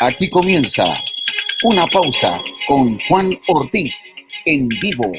Aquí comienza una pausa con Juan Ortiz en vivo.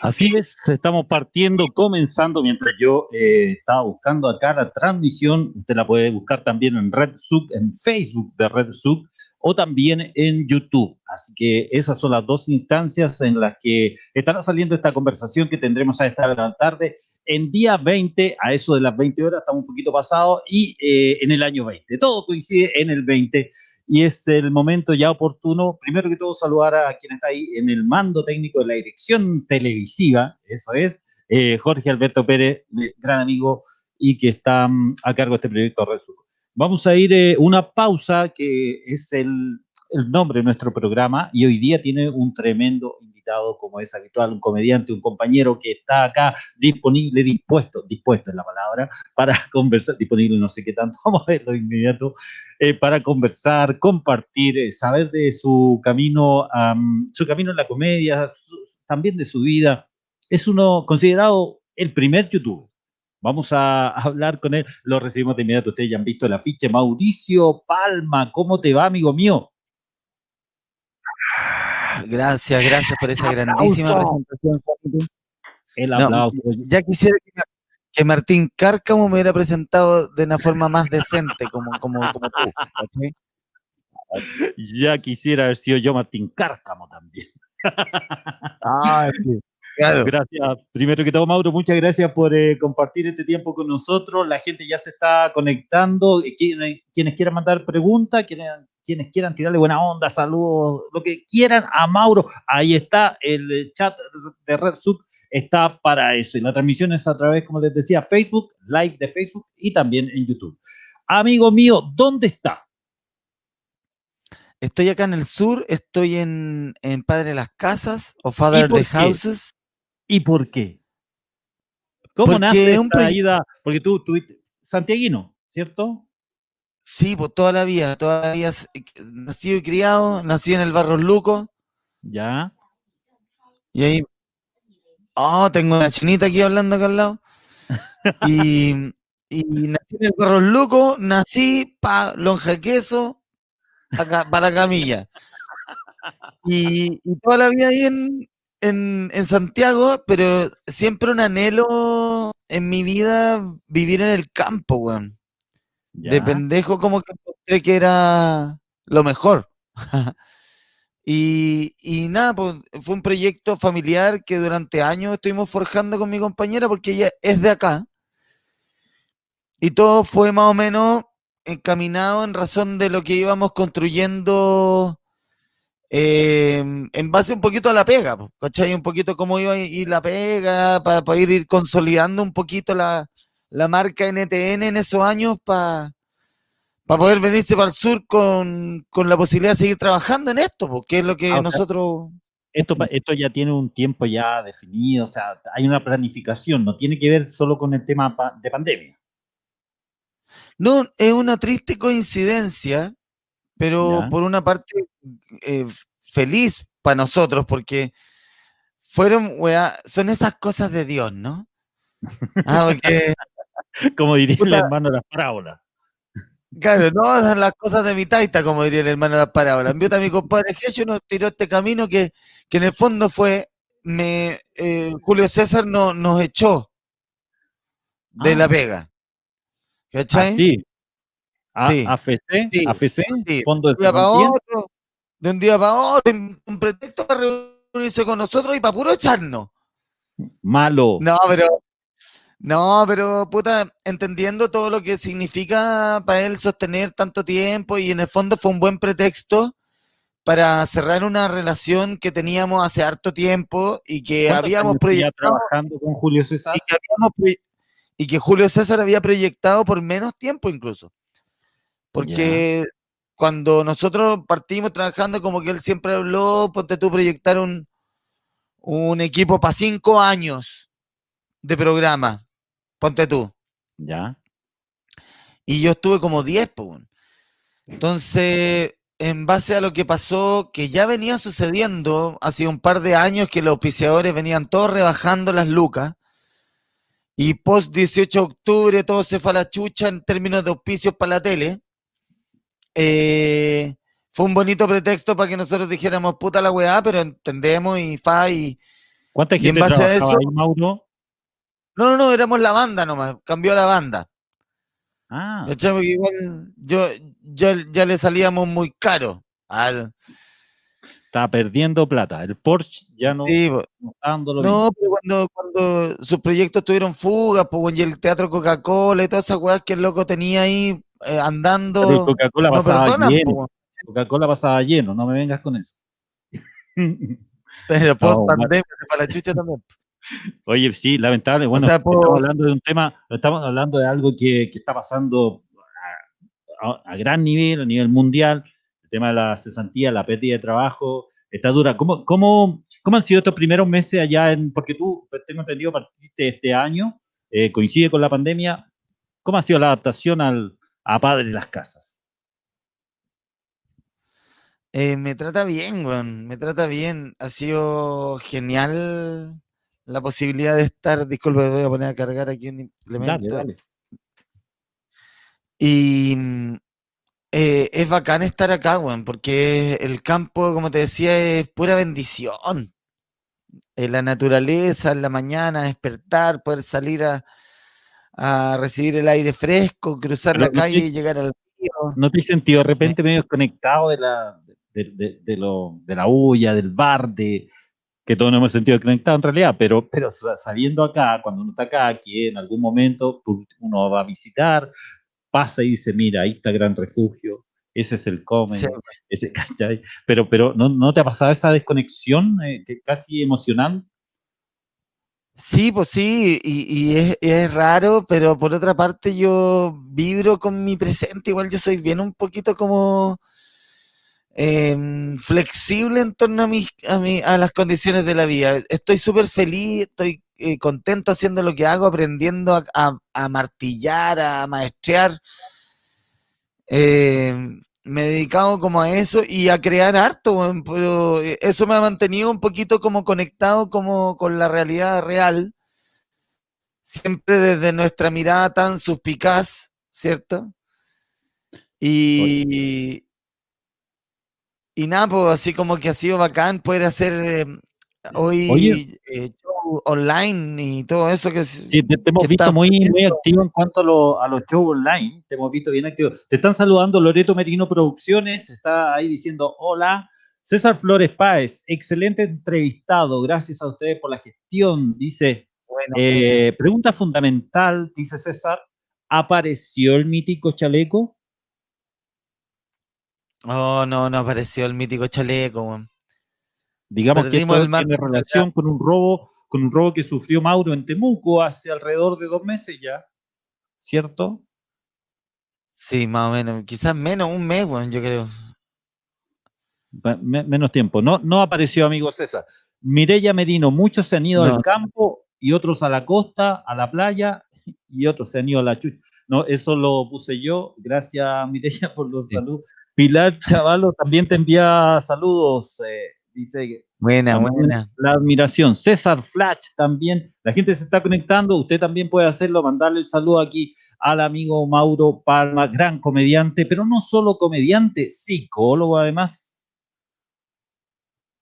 Así es, estamos partiendo, comenzando mientras yo eh, estaba buscando acá la transmisión. Usted la puede buscar también en RedSub, en Facebook de RedSub o también en YouTube. Así que esas son las dos instancias en las que estará saliendo esta conversación que tendremos a esta hora tarde. En día 20, a eso de las 20 horas, estamos un poquito pasados, y eh, en el año 20. Todo coincide en el 20 y es el momento ya oportuno, primero que todo, saludar a quien está ahí en el mando técnico de la dirección televisiva, eso es, eh, Jorge Alberto Pérez, gran amigo y que está mm, a cargo de este proyecto Red Sur. Vamos a ir eh, una pausa que es el, nombre de nuestro programa y hoy día tiene un tremendo invitado como es habitual, un comediante, un compañero que está acá disponible, dispuesto, dispuesto es la palabra, para conversar, disponible no sé qué tanto, vamos a verlo de inmediato, eh, para conversar, compartir, eh, saber de su camino, um, su camino en la comedia, su, también de su vida. Es uno considerado el primer youtuber Vamos a hablar con él. Lo recibimos de inmediato. Ustedes ya han visto el afiche. Mauricio Palma, ¿cómo te va, amigo mío? Gracias, gracias por esa grandísima presentación. El aplauso. No, ya quisiera que, que, Martín Cárcamo me hubiera presentado de una forma más decente, como, como, como tú. ¿sí? Ya quisiera haber sido yo Martín Cárcamo también. Ah, sí. Claro. Gracias. Primero que todo, Mauro, muchas gracias por eh, compartir este tiempo con nosotros. La gente ya se está conectando. Quienes, quienes quieran mandar preguntas, quienes, quienes quieran tirarle buena onda, saludos, lo que quieran a Mauro, ahí está el chat de Red Sub, está para eso. Y la transmisión es a través, como les decía, Facebook, live de Facebook y también en YouTube. Amigo mío, ¿dónde está? Estoy acá en el sur, estoy en, en Padre de las Casas o Father de Houses. ¿Y por qué? ¿Cómo Porque nace un esta ida? Porque tú, tú, santiaguino, ¿cierto? Sí, pues toda la vida, toda la vida, s- nacido y criado, nací en el Barros Luco, Ya. y ahí, oh, tengo una chinita aquí hablando acá al lado, y, y nací en el Barros Luco, nací para lonja queso, para la camilla, y, y toda la vida ahí en, en, en Santiago, pero siempre un anhelo en mi vida vivir en el campo, weón. ya. De pendejo como que encontré que era lo mejor. y, y nada, pues fue un proyecto familiar que durante años estuvimos forjando con mi compañera porque ella es de acá. Y todo fue más o menos encaminado en razón de lo que íbamos construyendo eh, en base un poquito a la pega, ¿cachai? Un poquito cómo iba a ir la pega, para poder ir consolidando un poquito la, la marca NTN en esos años para poder venirse para el sur con, con la posibilidad de seguir trabajando en esto, porque es lo que Ah, nosotros... Esto, esto ya tiene un tiempo ya definido, o sea, hay una planificación, no tiene que ver solo con el tema de pandemia. No, es una triste coincidencia, pero Ya. por una parte eh, feliz para nosotros, porque fueron, weá, son esas cosas de Dios, ¿no? Ah, porque... Como diría el hermano de las parábolas. Claro, no son las cosas de mi taita, como diría el hermano de las parábolas. Envió a mi compadre Jesús nos tiró este camino que, que en el fondo fue, me, eh, Julio César no, nos echó de la Ah, pega. ¿Cachai? Así. A- Sí. AFC, Sí, AFC, sí. Fondo de un día para otro, de un día para otro, un- pretexto para reunirse con nosotros y para puro echarnos. Malo. No, pero. No, pero puta, entendiendo todo lo que significa para él sostener tanto tiempo y en el fondo fue un buen pretexto para cerrar una relación que teníamos hace harto tiempo y que ¿Cuántos habíamos proyectado trabajando con Julio César? y que, habíamos y que Julio César había proyectado por menos tiempo incluso. Porque cuando nosotros partimos trabajando, como que él siempre habló, ponte tú proyectar un, un equipo para cinco años de programa, ponte tú. Ya. Y yo estuve como 10, pues. Entonces, en base a lo que pasó, que ya venía sucediendo hace un par de años que los auspiciadores venían todos rebajando las lucas. Y post 18 de octubre todo se fue a la chucha en términos de auspicios para la tele. Eh, fue un bonito pretexto para que nosotros dijéramos puta la weá, pero entendemos y fa y. ¿Cuánta y en gente base a trabajaba eso- ahí, Mauro? No, no, no, éramos la banda nomás, cambió la banda. Ah, yo, yo ya le salíamos muy caro. al- estaba perdiendo plata. El Porsche ya no, sí, no está. No, pero cuando, cuando sus proyectos tuvieron fugas, pues, y el teatro Coca-Cola y todas esas weas que el loco tenía ahí eh, Pero andando, Coca-Cola no pasaba perdonan, lleno. Coca-Cola pasaba lleno, no me vengas con eso. pero post pandemia la chucha también. Oye, sí, lamentable. Bueno, sea, estamos hablando de un tema, estamos hablando de algo que, que está pasando a, a- a gran nivel, a nivel mundial. El tema de la cesantía, la pérdida de trabajo, está dura. ¿Cómo, cómo, cómo han sido estos primeros meses allá? En, porque tú, tengo entendido, partiste este año, eh, coincide con la pandemia. ¿Cómo ha sido la adaptación al, a Padre las Casas? Eh, me trata bien, weón, me trata bien. Ha sido genial la posibilidad de estar, disculpe, voy a poner a cargar aquí un implemento. Dale, dale. Y mm, eh, es bacán estar acá, weón, porque el campo, como te decía, es pura bendición. Eh, la naturaleza, en la mañana, despertar, poder salir a, a recibir el aire fresco, cruzar Pero la no calle te- y llegar al río. ¿No te has sentido de repente medio desconectado de la, de, de- de lo, de la bulla, del bar, de que todos nos hemos sentido desconectados en realidad, pero, pero sa- sabiendo acá, cuando uno está acá, que en algún momento uno va a visitar, pasa y dice, mira, ahí está Gran Refugio, ese es el Comedy, Sí. ese, ¿cachai? Pero, pero ¿no, ¿no te ha pasado esa desconexión eh, que casi emocional? Sí, pues sí, y, es, raro, pero por otra parte yo vibro con mi presente, igual yo soy bien un poquito como em, flexible en torno a, mis, a, las condiciones de la vida. Estoy súper feliz, estoy eh, contento haciendo lo que hago, aprendiendo a, martillar, a maestrear. Em, me he dedicado como a eso y a crear harto, pero eh, eso me ha mantenido un poquito como conectado como con la realidad real, siempre desde nuestra mirada tan suspicaz, ¿cierto? Y, y nada, pues así como que ha sido bacán poder hacer eh, hoy eh, online y todo eso que Sí, te, te hemos que visto muy, muy activo en cuanto a, lo- a los shows online. Te hemos visto bien activo. Te están saludando Loreto Merino Producciones. Está ahí diciendo hola. César Flores Páez, excelente entrevistado. Gracias a ustedes por la gestión. Dice, Bueno, eh, pregunta fundamental, dice César. ¿Apareció el mítico chaleco? Oh, no, no apareció el mítico chaleco. Digamos que Perdimos esto el mar- tiene relación con un robo, con un robo que sufrió Mauro en Temuco hace alrededor de dos meses ya, ¿cierto? Sí, más o menos. Quizás menos, un mes, weón, yo creo. Menos tiempo. No, no apareció, amigo César. Mireya Merino, muchos se han ido No. al campo y otros a la costa, a la playa y otros se han ido a la chucha. No, eso lo puse yo. Gracias, Mireya, por los Sí. saludos. Pilar Chavalo también te envía saludos. eh, dice que Buena, también buena. la admiración. César Flash también. La gente se está conectando. Usted también puede hacerlo, mandarle el saludo aquí al amigo Mauro Palma, gran comediante, pero no solo comediante, psicólogo además.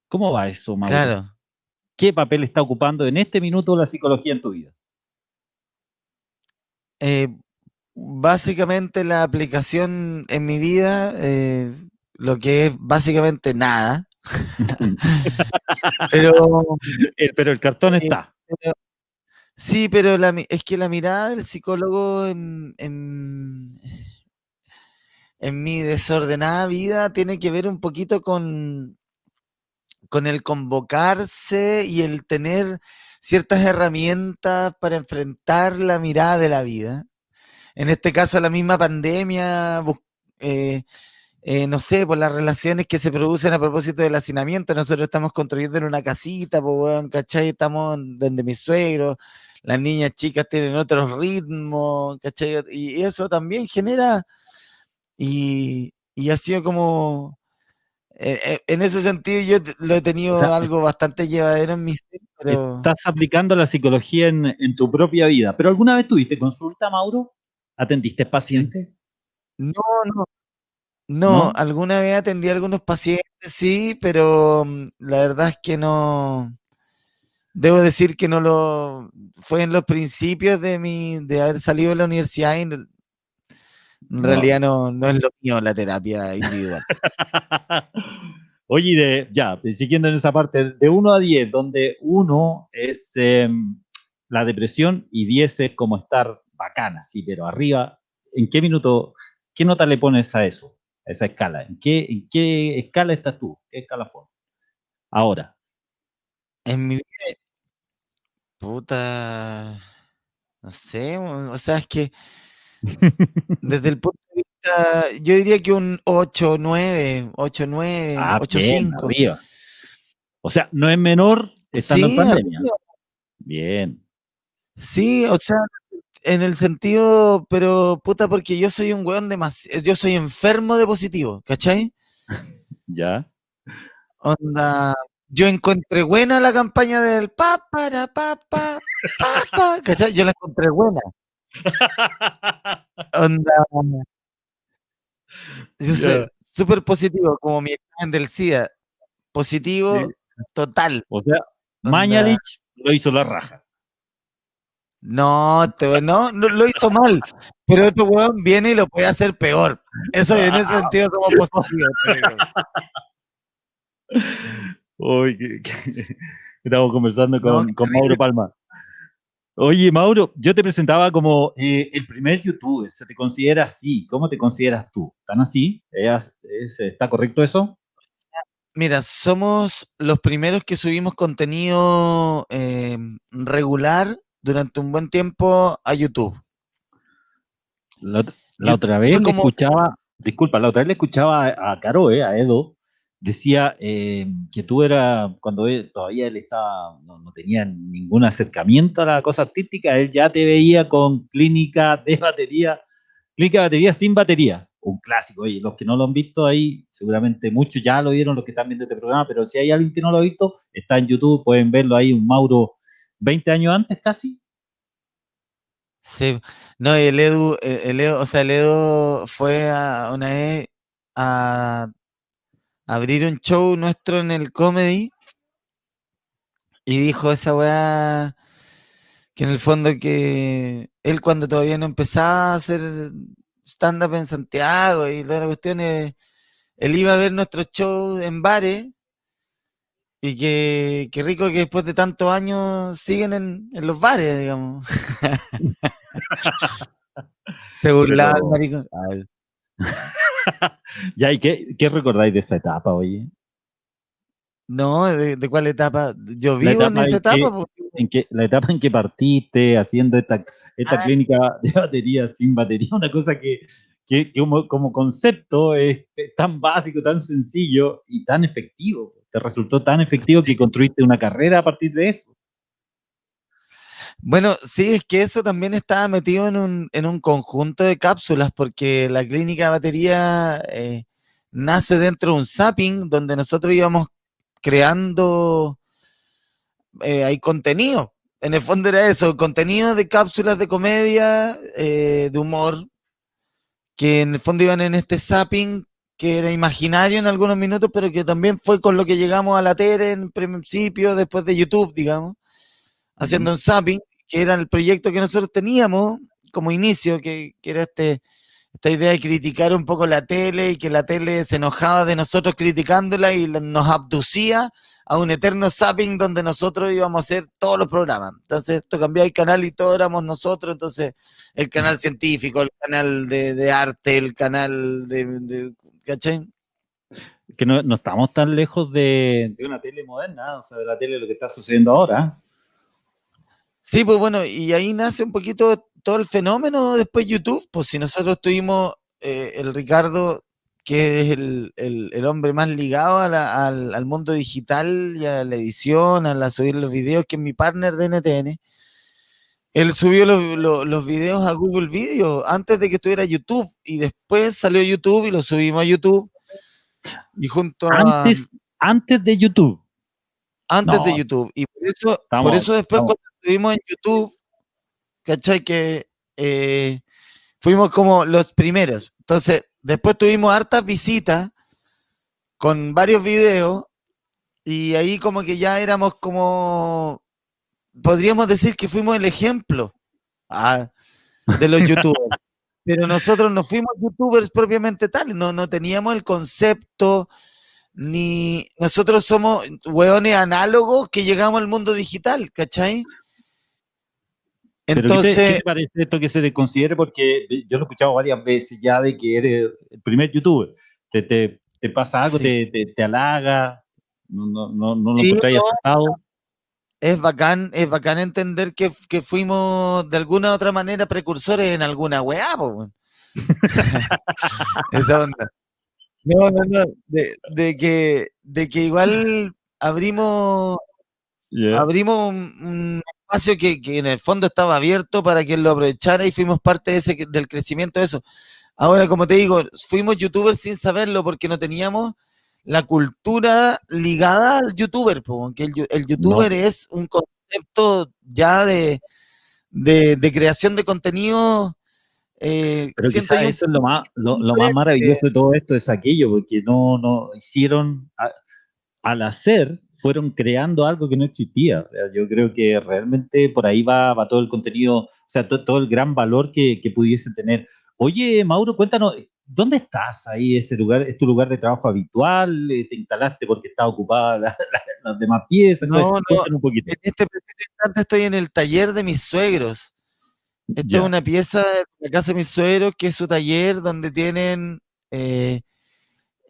¿Cómo va eso, Mauro? Claro. ¿Qué papel está ocupando en este minuto la psicología en tu vida? Eh, básicamente la aplicación en mi vida, eh, lo que es básicamente nada. Pero Eh, pero el cartón Sí. está. sí, pero la es que la mirada del psicólogo en, en, en mi desordenada vida tiene que ver un poquito con, con el convocarse y el tener ciertas herramientas para enfrentar la mirada de la vida. En este caso, la misma pandemia, eh, eh, no sé, por las relaciones que se producen a propósito del hacinamiento. Nosotros estamos construyendo en una casita, pues, weón, ¿cachai? Estamos donde mis suegros, las niñas chicas tienen otros ritmos, ¿cachai? Y eso también genera, y, y ha sido como, eh, eh, en ese sentido yo lo he tenido O sea, algo bastante llevadero en mi ser, pero... Estás aplicando la psicología en, en tu propia vida. ¿Pero alguna vez tuviste consulta, Mauro? ¿Atendiste paciente? No, no. No, ¿No? alguna vez atendí a algunos pacientes, sí, pero mm, la verdad es que no. Debo decir que no lo. Fue en los principios de mi. de haber salido de la universidad y en, No. realidad no, no es lo mío la terapia individual. Oye, de, ya, siguiendo en esa parte, de 1 a 10, donde 1 es em, la depresión y 10 es como estar bacana, sí, pero arriba, ¿en qué minuto, qué nota le pones a eso, a esa escala? ¿En qué, en qué escala estás tú? ¿Qué escalafón? Ahora, En mi vida. Puta. No sé, o sea, es que desde el punto de vista. Yo diría que un 8, 9, 8, 9, ah, 8, bien, 5. arriba. O sea, no es menor estando en Sí, pandemia. arriba. Bien, Sí, o sea, en el sentido, pero puta, porque yo soy un weón demasiado, yo soy enfermo de positivo, ¿cachai? ya. Onda, yo encontré buena la campaña del pa para pa pa pa pa, ¿cachai? Yo la encontré buena. Onda, yo Ya. súper positivo, como mi examen del SIDA, positivo Sí. total. O sea, Mañalich lo hizo la raja. No, te- no, no lo hizo mal, pero otro weón viene y lo puede hacer peor. Eso en ese sentido te digo. Hoy que, que- estamos conversando con, con. Mauro Palma. Oye, Mauro, yo te presentaba como eh, el primer youtuber, se te considera así. ¿Cómo te consideras tú? ¿Tan así? ¿Es- es- ¿Está correcto eso? Mira, somos los primeros que subimos contenido eh, regular durante un buen tiempo a YouTube. La, otra vez le escuchaba, disculpa, la otra vez le escuchaba a, a Caro, eh, a Edo, decía eh, que tú eras, cuando él, todavía él estaba, no, no tenía ningún acercamiento a la cosa artística, él ya te veía con clínica de batería, clínica de batería sin batería, un clásico, oye, los que no lo han visto ahí, seguramente muchos ya lo vieron, los que están viendo este programa, pero si hay alguien que no lo ha visto, está en YouTube, pueden verlo ahí, un Mauro 20 años antes casi, Sí, no, el Edu, el, Edu- o sea, el Edu fue a, una vez a abrir un show nuestro en el comedy y dijo esa weá que en el fondo que él cuando todavía no empezaba a hacer stand-up en Santiago y toda la cuestión, eh, él iba a ver nuestros shows en bares y que, que rico que después de tantos años siguen en, en los bares, digamos. Se burlaba maricón. Ya, ¿y qué, qué recordáis de esa etapa, oye? No, ¿de, de cuál etapa? Yo vivo en esa en que- etapa. en que la etapa en que partiste haciendo esta, esta Ah. clínica de batería sin batería, una cosa que, que- que como, como concepto es tan básico, tan sencillo y tan efectivo. Te resultó tan efectivo que construiste una carrera a partir de eso. Bueno, sí, es que eso también estaba metido en un, en un conjunto de cápsulas, porque la clínica de batería eh, nace dentro de un zapping donde nosotros íbamos creando eh, hay contenido. En el fondo era eso, contenido de cápsulas de comedia, eh, de humor, que en el fondo iban en este zapping que era imaginario en algunos minutos, pero que también fue con lo que llegamos a la tele en principio, después de YouTube, digamos, haciendo un zapping, que era el proyecto que nosotros teníamos como inicio, que, que era este, esta idea de criticar un poco la tele y que la tele se enojaba de nosotros criticándola y nos abducía a un eterno zapping donde nosotros íbamos a hacer todos los programas. Entonces, esto cambiaba el canal y todos éramos nosotros. Entonces, el canal científico, el canal de, de arte, el canal de, de- ¿cachai? Que no, no estamos tan lejos de, de una tele moderna, o sea, de la tele lo que está sucediendo ahora. Sí, pues bueno, y ahí nace un poquito todo el fenómeno después YouTube. Pues si nosotros tuvimos eh, el Ricardo, que es el, el- el hombre más ligado a la- al, al mundo digital y a la edición, a la subir los videos, que es mi partner de NTN. Él subió los, los- los videos a Google Video antes de que estuviera YouTube y después salió YouTube y lo subimos a YouTube. Y junto a Antes, antes de YouTube. antes de. YouTube. Y por eso, por eso después estamos- cuando estuvimos en YouTube, ¿cachai? Que eh, fuimos como los primeros. Entonces, después tuvimos hartas visitas con varios videos y ahí como que ya éramos como, podríamos decir que fuimos el ejemplo ah, de los youtubers. Pero nosotros no fuimos youtubers propiamente tales, no, no teníamos el concepto, ni nosotros somos hueones análogos que llegamos al mundo digital, ¿cachai? Entonces, ¿qué te, parece esto que se te considere? Porque yo lo he escuchado varias veces ya de que eres el primer youtuber. ¿Te, te, te pasa algo? Te, te, halaga? ¿No, no, no, no lo sí, no, Es bacán, es bacán entender que, que, fuimos de alguna u otra manera precursores en alguna weá, Esa onda. No, no, no. De, de, que, de que igual abrimos, yeah. abrimos un, un espacio que, que, en el fondo estaba abierto para que lo aprovechara y fuimos parte de ese, del crecimiento de eso. Ahora, como te digo, fuimos youtubers sin saberlo porque no teníamos la cultura ligada al youtuber, porque el, el youtuber no. es un concepto ya de, de, de creación de contenido eh, Pero quizás eso es lo más, lo, lo, más maravilloso de todo esto, es aquello, porque no, no hicieron, a, al hacer, fueron creando algo que no existía. O sea, yo creo que realmente por ahí va, va todo el contenido, o sea, to, todo el gran valor que, que, pudiese tener. Oye, Mauro, cuéntanos, ¿dónde estás ahí? ¿Ese lugar es tu lugar de trabajo habitual? ¿Te instalaste porque está ocupada las la, la demás piezas? No, no, un poquito. en este instante estoy en el taller de mis suegros. Esta es una pieza de la casa de mis suegros, que es su taller, donde tienen, eh,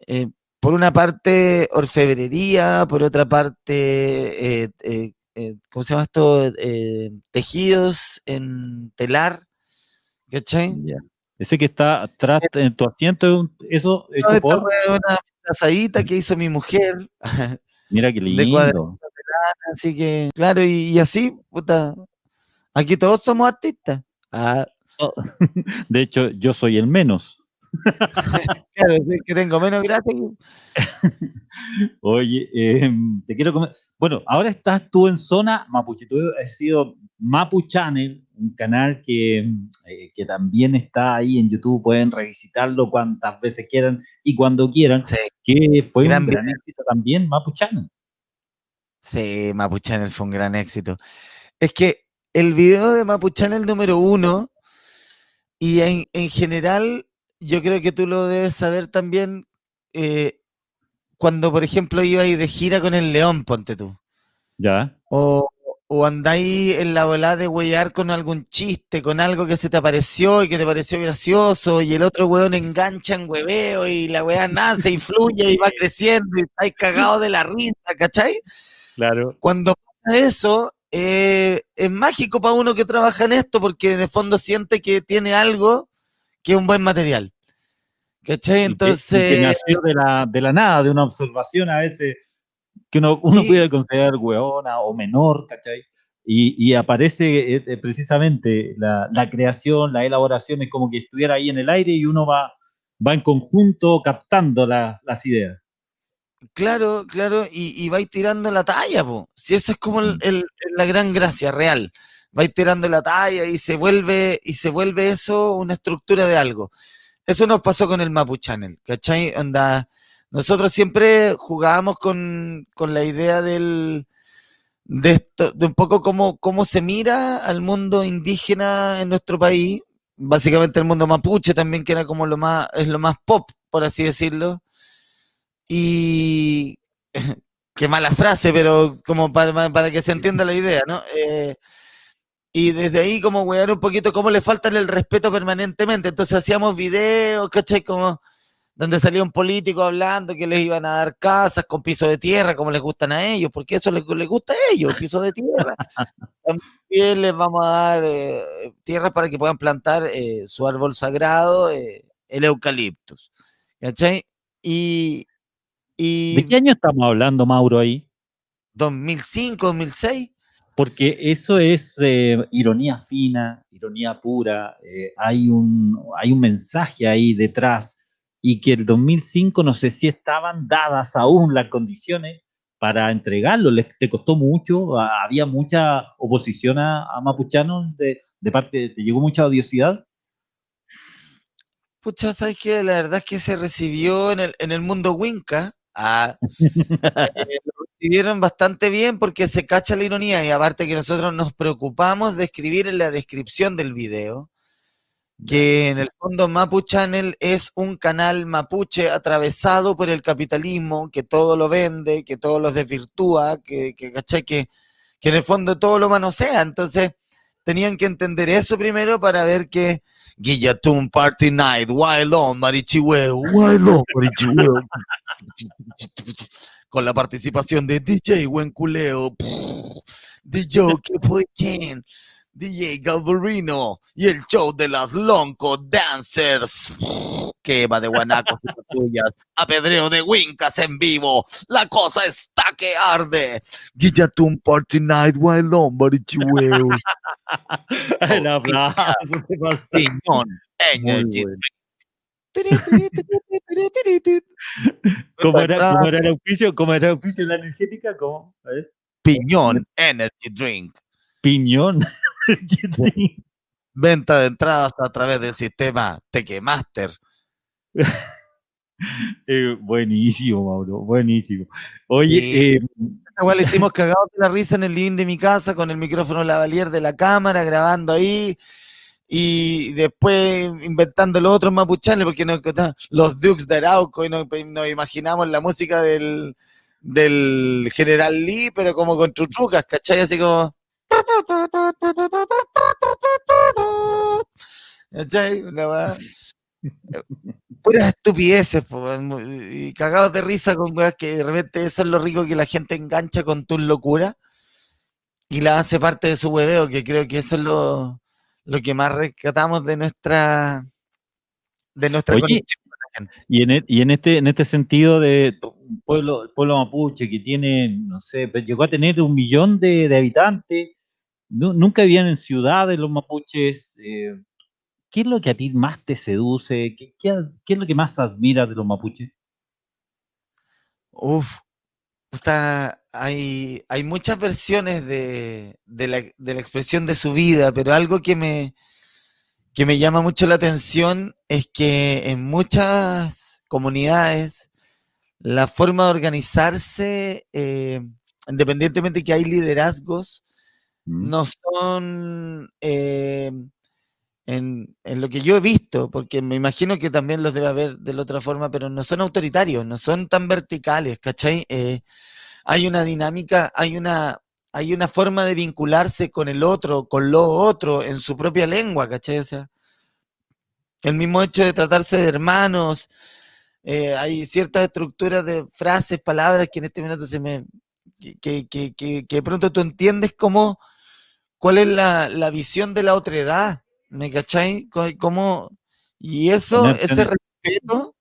eh, por una parte, orfebrería, por otra parte, eh, ¿cómo se llama esto? tejidos en telar. ¿Cachai? Yeah. Ese que está atrás en tu asiento, eso hecho no, por... una asadita que hizo mi mujer. Mira qué lindo. así que, claro, y, y así, puta, aquí todos somos artistas. Ah. Oh. De hecho, yo soy el menos. claro, que tengo menos gracia. Oye, eh, te quiero comer. Bueno, ahora estás tú en zona Mapuche. Tú has sido Mapu Channel, un canal que, eh, que también está ahí en YouTube. Pueden revisitarlo cuantas veces quieran y cuando quieran. Sí. Que fue gran un gran video. éxito también, Mapu Channel. Sí, Mapu Channel fue un gran éxito. Es que el video de Mapuchan el número uno, y en, en, general, yo creo que tú lo debes saber también, eh, cuando, por ejemplo, ibais de gira con el León, ponte tú. Ya. O, o andáis en la volada de huear con algún chiste, con algo que se te apareció y que te pareció gracioso, y el otro weón engancha en hueveo y la weá nace y fluye y va creciendo y estáis cagados de la risa, ¿cachai? Claro. Cuando pasa eso, eh, es mágico para uno que trabaja en esto porque en el fondo siente que tiene algo que es un buen material. ¿Cachai? Entonces. Y que, y que nació de la, de la nada, de una observación a veces que uno, uno y, puede considerar hueona o menor, ¿cachai? Y, y aparece eh, eh, precisamente la, la, creación, la elaboración, es como que estuviera ahí en el aire y uno va, va en conjunto captando la, las ideas. Claro, claro, y, y vais tirando la talla, po. si eso es como el, el, la gran gracia real, vais tirando la talla y se vuelve, y se vuelve eso una estructura de algo. Eso nos pasó con el Mapu Channel, ¿cachai? Nosotros siempre jugábamos con, con la idea del, de un poco cómo, cómo se mira al mundo indígena en nuestro país, básicamente el mundo mapuche también, que era como lo más, es lo más pop, por así decirlo y qué mala frase, pero como para, para, que se entienda la idea, ¿no? Eh, y desde ahí como wear un poquito cómo le faltan el respeto permanentemente. Entonces hacíamos videos, ¿cachai? Como donde salía un político hablando que les iban a dar casas con piso de tierra, como les gustan a ellos, porque eso les, les gusta a ellos, piso de tierra. También les vamos a dar eh, tierras para que puedan plantar eh, su árbol sagrado, eh, el eucaliptus. ¿Cachai? Y, y ¿De qué año estamos hablando, Mauro, ahí? 2005, 2006. Porque eso es eh, ironía fina, ironía pura, eh, hay, un, hay un mensaje ahí detrás y que el 2005 no sé si estaban dadas aún las condiciones para entregarlo, les te costó mucho, había mucha oposición a, a Mapuchano de, de parte, te llegó mucha odiosidad. pucha, ¿sabes qué? La verdad es que se recibió en el, en el mundo Winca. Ah, eh, lo recibieron bastante bien porque se cacha la ironía y aparte que nosotros nos preocupamos de escribir en la descripción del video que en el fondo Mapu Channel es un canal mapuche atravesado por el capitalismo, que todo lo vende, que todo lo desvirtúa, que, que, ¿cachai? que, que en el fondo todo lo manosea. Entonces, tenían que entender eso primero para ver que Guillatun Party Night, Wild On, Marichihueu, Wild On, Marichihueu, con la participación de DJ Huenculeo, DJ Kepoiken, DJ Galvarino y el show de las Lonco Dancers. Quema de guanacos y patrullas, apedreo de wincas en vivo. La cosa está que arde. Guillatun Party Night, Wild On, Marichihueu. El. Piñón, Muy Energy. ¿Cómo era, cómo era el auspicio? ¿Cómo era el auspicio de la energética? ¿Cómo? Piñón Energy Drink. Piñón. Venta de entradas a través del sistema Tequemaster. Eh, buenísimo, Mauro, buenísimo. Oye, Sí. eh, Igual hicimos cagados de la risa en el living de mi casa con el micrófono lavalier de la cámara, grabando ahí. Y después inventando los otros mapuchanes, porque nos, los Dukes de Arauco y nos, nos imaginamos la música del, del General Lee, pero como con chuchucas, ¿cachai? Así como. Puras estupideces, po, y cagados de risa con weas que de repente eso es lo rico que la gente engancha con tus locuras y la hace parte de su hueveo, que creo que eso es lo, lo que más rescatamos de nuestra de nuestra Oye, conexión con la gente. y en, e- y en este, en este sentido de un pueblo, pueblo mapuche que tiene, no sé, llegó a tener un millón de, de habitantes, nu- nunca vivían en ciudades los mapuches. eh, ¿Qué es lo que a ti más te seduce? ¿Qué, es lo que más admiras de los mapuches? Uf, puta, hay, hay muchas versiones de, de la, de la expresión de su vida, pero algo que me, que me llama mucho la atención es que en muchas comunidades la forma de organizarse, eh, independientemente que hay liderazgos, No son eh, en, lo que yo he visto, porque me imagino que también los debe haber de la otra forma, pero no son autoritarios, no son tan verticales, ¿cachai? Eh, hay una dinámica, hay una, hay una forma de vincularse con el otro, con lo otro, en su propia lengua, ¿cachai? O sea, el mismo hecho de tratarse de hermanos, eh, hay ciertas estructuras de frases, palabras que en este minuto se me... que- que de pronto tú entiendes cómo, cuál es la, la visión de la otredad, ¿me cachai? Co- Cómo, y eso, No ese respeto,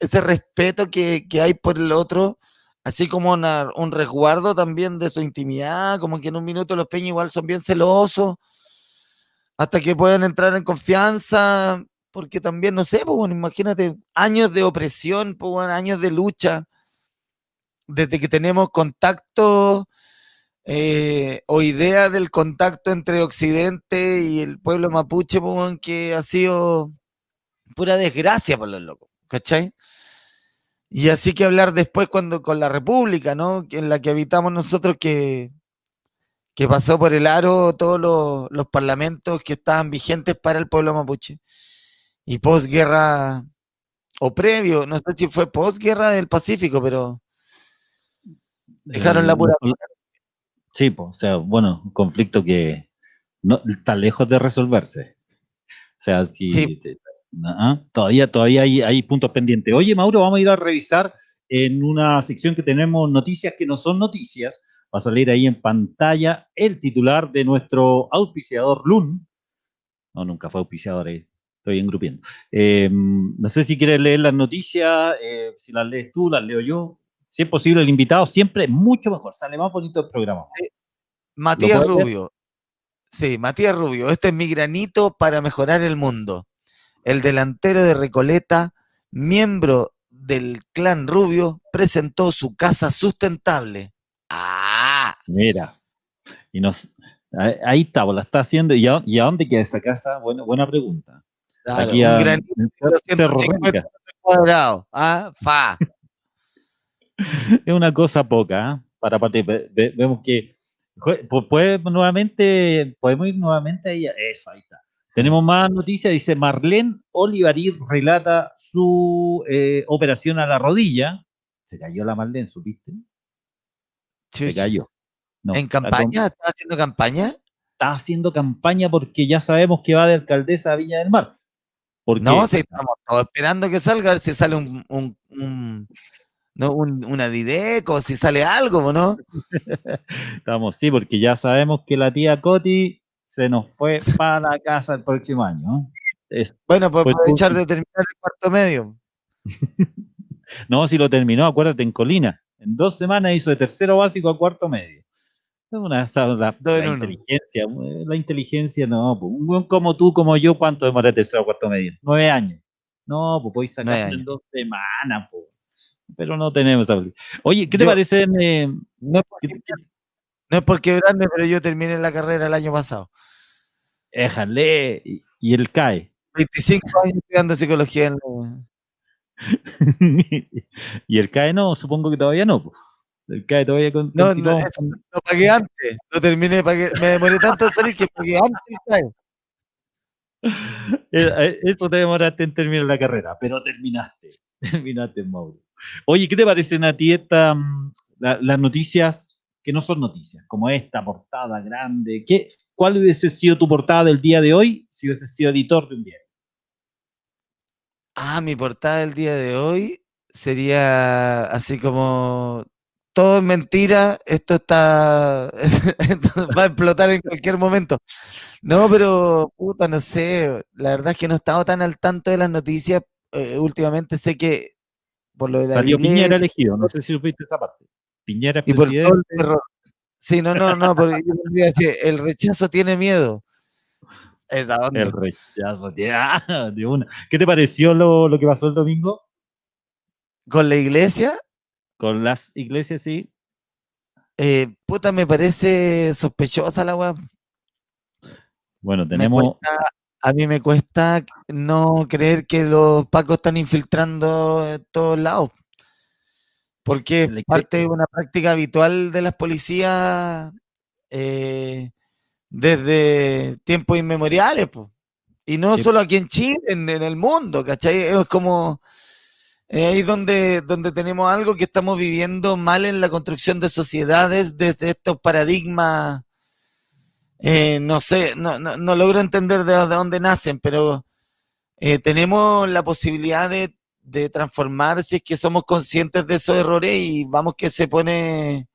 ese respeto que, que hay por el otro, así como una- un resguardo también de su intimidad, como que en un minuto los peñas igual son bien celosos, hasta que puedan entrar en confianza, porque también, no sé, pues, bueno, imagínate, años de opresión, pues, bueno, años de lucha, desde que tenemos contacto eh, o idea del contacto entre Occidente y el pueblo mapuche, pues, que ha sido pura desgracia por los locos, ¿cachai? Y así que hablar después cuando con la República, ¿no? Que En la que habitamos nosotros, que, que pasó por el aro todos los, los parlamentos que estaban vigentes para el pueblo mapuche. Y posguerra, o previo, no sé si fue posguerra del Pacífico, pero dejaron la pura... Sí, pues, o sea, bueno, un conflicto que no está lejos de resolverse. O sea, si Sí. te- todavía, todavía hay, hay puntos pendientes. Oye, Mauro, vamos a ir a revisar en una sección que tenemos noticias que no son noticias. Va a salir ahí en pantalla el titular de nuestro auspiciador LUN. No, nunca fue auspiciador ahí. Estoy engrupiendo. Eh, no sé si quieres leer las noticias, eh, si las lees tú, las leo yo. Si es posible, el invitado siempre mucho mejor. Sale más bonito el programa. Matías? Rubio. Sí, Matías Rubio. Este es mi granito para mejorar el mundo. El delantero de Recoleta, miembro del clan Rubio, presentó su casa sustentable. ¡Ah! Mira, y nos, ahí está, la está haciendo. ¿Y a, y a dónde queda esa casa? Buena, buena pregunta. Claro, aquí un a granito en de Cerro 150 Renca. cuadrados. ¿ah? Fa. Es una cosa poca, ¿ah? para ve- vemos que puede nuevamente, podemos ir nuevamente ahí. Eso, ahí está. Tenemos más noticias, dice Marlene Olivarí relata su eh, operación a la rodilla. Se cayó la Marlene, ¿supiste? Se cayó. No, ¿En campaña? ¿Estás haciendo campaña? Está haciendo campaña porque ya sabemos que va de alcaldesa a Viña del Mar. Porque No, sí, estamos todos esperando que salga, a ver si sale un, un, un- no, un- una Dideco, si sale algo, ¿no? estamos, sí, porque ya sabemos que la tía Coti se nos fue para la casa el próximo año. Bueno, pues aprovechar de terminar el cuarto medio. No, si lo terminó, acuérdate, en Colina. En dos semanas hizo de tercero básico a cuarto medio. Es Una, la, inteligencia, eh, la inteligencia no, pues, un buen como tú, como yo, ¿cuánto demora de tercero a cuarto medio? Nueve años. No, pues podéis sacarlo en dos semanas, pues. Pero no tenemos. Oye, ¿qué te Yo- parece? eh, No es, por, no es por quebrarme, pero yo terminé la carrera el año pasado. Éjale, y, y él cae. 25 años estudiando psicología en la- y el CAE no, supongo que todavía no. El CAE todavía con. No, no, eso lo pagué antes. Lo terminé, pagué, me demoré tanto en salir que pagué antes. ¿sabes? Eh, eh, Eso te demoraste en terminar la carrera, pero terminaste. Terminaste, Mauro. Oye, ¿qué te parecen a ti esta, mm, la- las noticias que no son noticias, como esta portada grande? ¿Qué, ¿Cuál hubiese sido tu portada del día de hoy si hubiese sido editor de un diario? Ah, mi portada del día de hoy sería así como todo es mentira, esto está va a explotar en cualquier momento. No, pero puta, no sé, la verdad es que no he estado tan al tanto de las noticias. eh, últimamente sé que por lo de Salió Piñera elegido, no sé si supiste esa parte. Piñera es y por todo el terror. Sí, no, no, no, porque el rechazo tiene miedo. Esa onda. El rechazo, tía, de una. ¿Qué te pareció lo, lo que pasó el domingo Con la iglesia, con las iglesias? Sí, eh, puta, me parece sospechosa la weá. bueno, Me tenemos. cuesta- a mí me cuesta no creer que los pacos están infiltrando todos lados. Porque es parte de una práctica habitual de las policías eh, desde tiempos inmemoriales. po. Y no Sí. solo aquí en Chile, en, en el mundo, ¿cachai? Es como eh, ahí donde, donde tenemos algo que estamos viviendo mal en la construcción de sociedades desde estos paradigmas eh, no sé, no, no, no logro entender de, de dónde nacen, pero eh, tenemos la posibilidad de, de transformar si es que somos conscientes de esos errores y vamos que se pone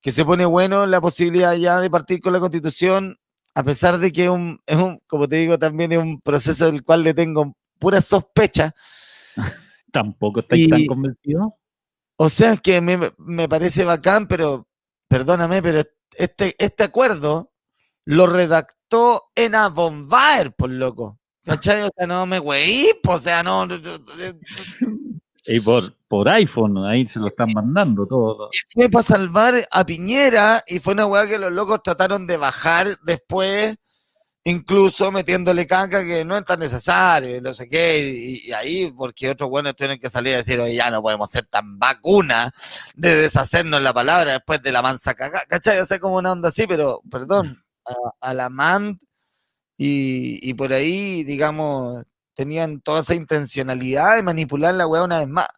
que se pone bueno la posibilidad ya de partir con la constitución, a pesar de que es un, es un como te digo, también es un proceso del cual le tengo pura sospecha. Tampoco estáis tan convencidos. O sea, es que me, me parece bacán, pero perdóname, pero este, este acuerdo lo redactó en Bombaer, por loco. ¿Cachai? O sea, no me güey, o sea, no. Y por, por iPhone, ahí se lo están mandando todo. y fue para salvar a Piñera y fue una weá que los locos trataron de bajar después, incluso metiéndole caca que no es tan necesario, no sé qué, y, y ahí, porque otros buenos tienen que salir a decir, oye, ya no podemos ser tan vacuna de deshacernos la palabra después de la mansa caca, ¿cachai? O sea, como una onda así, pero, perdón, a, a la MAND y, y por ahí, digamos, tenían toda esa intencionalidad de manipular la weá una vez más.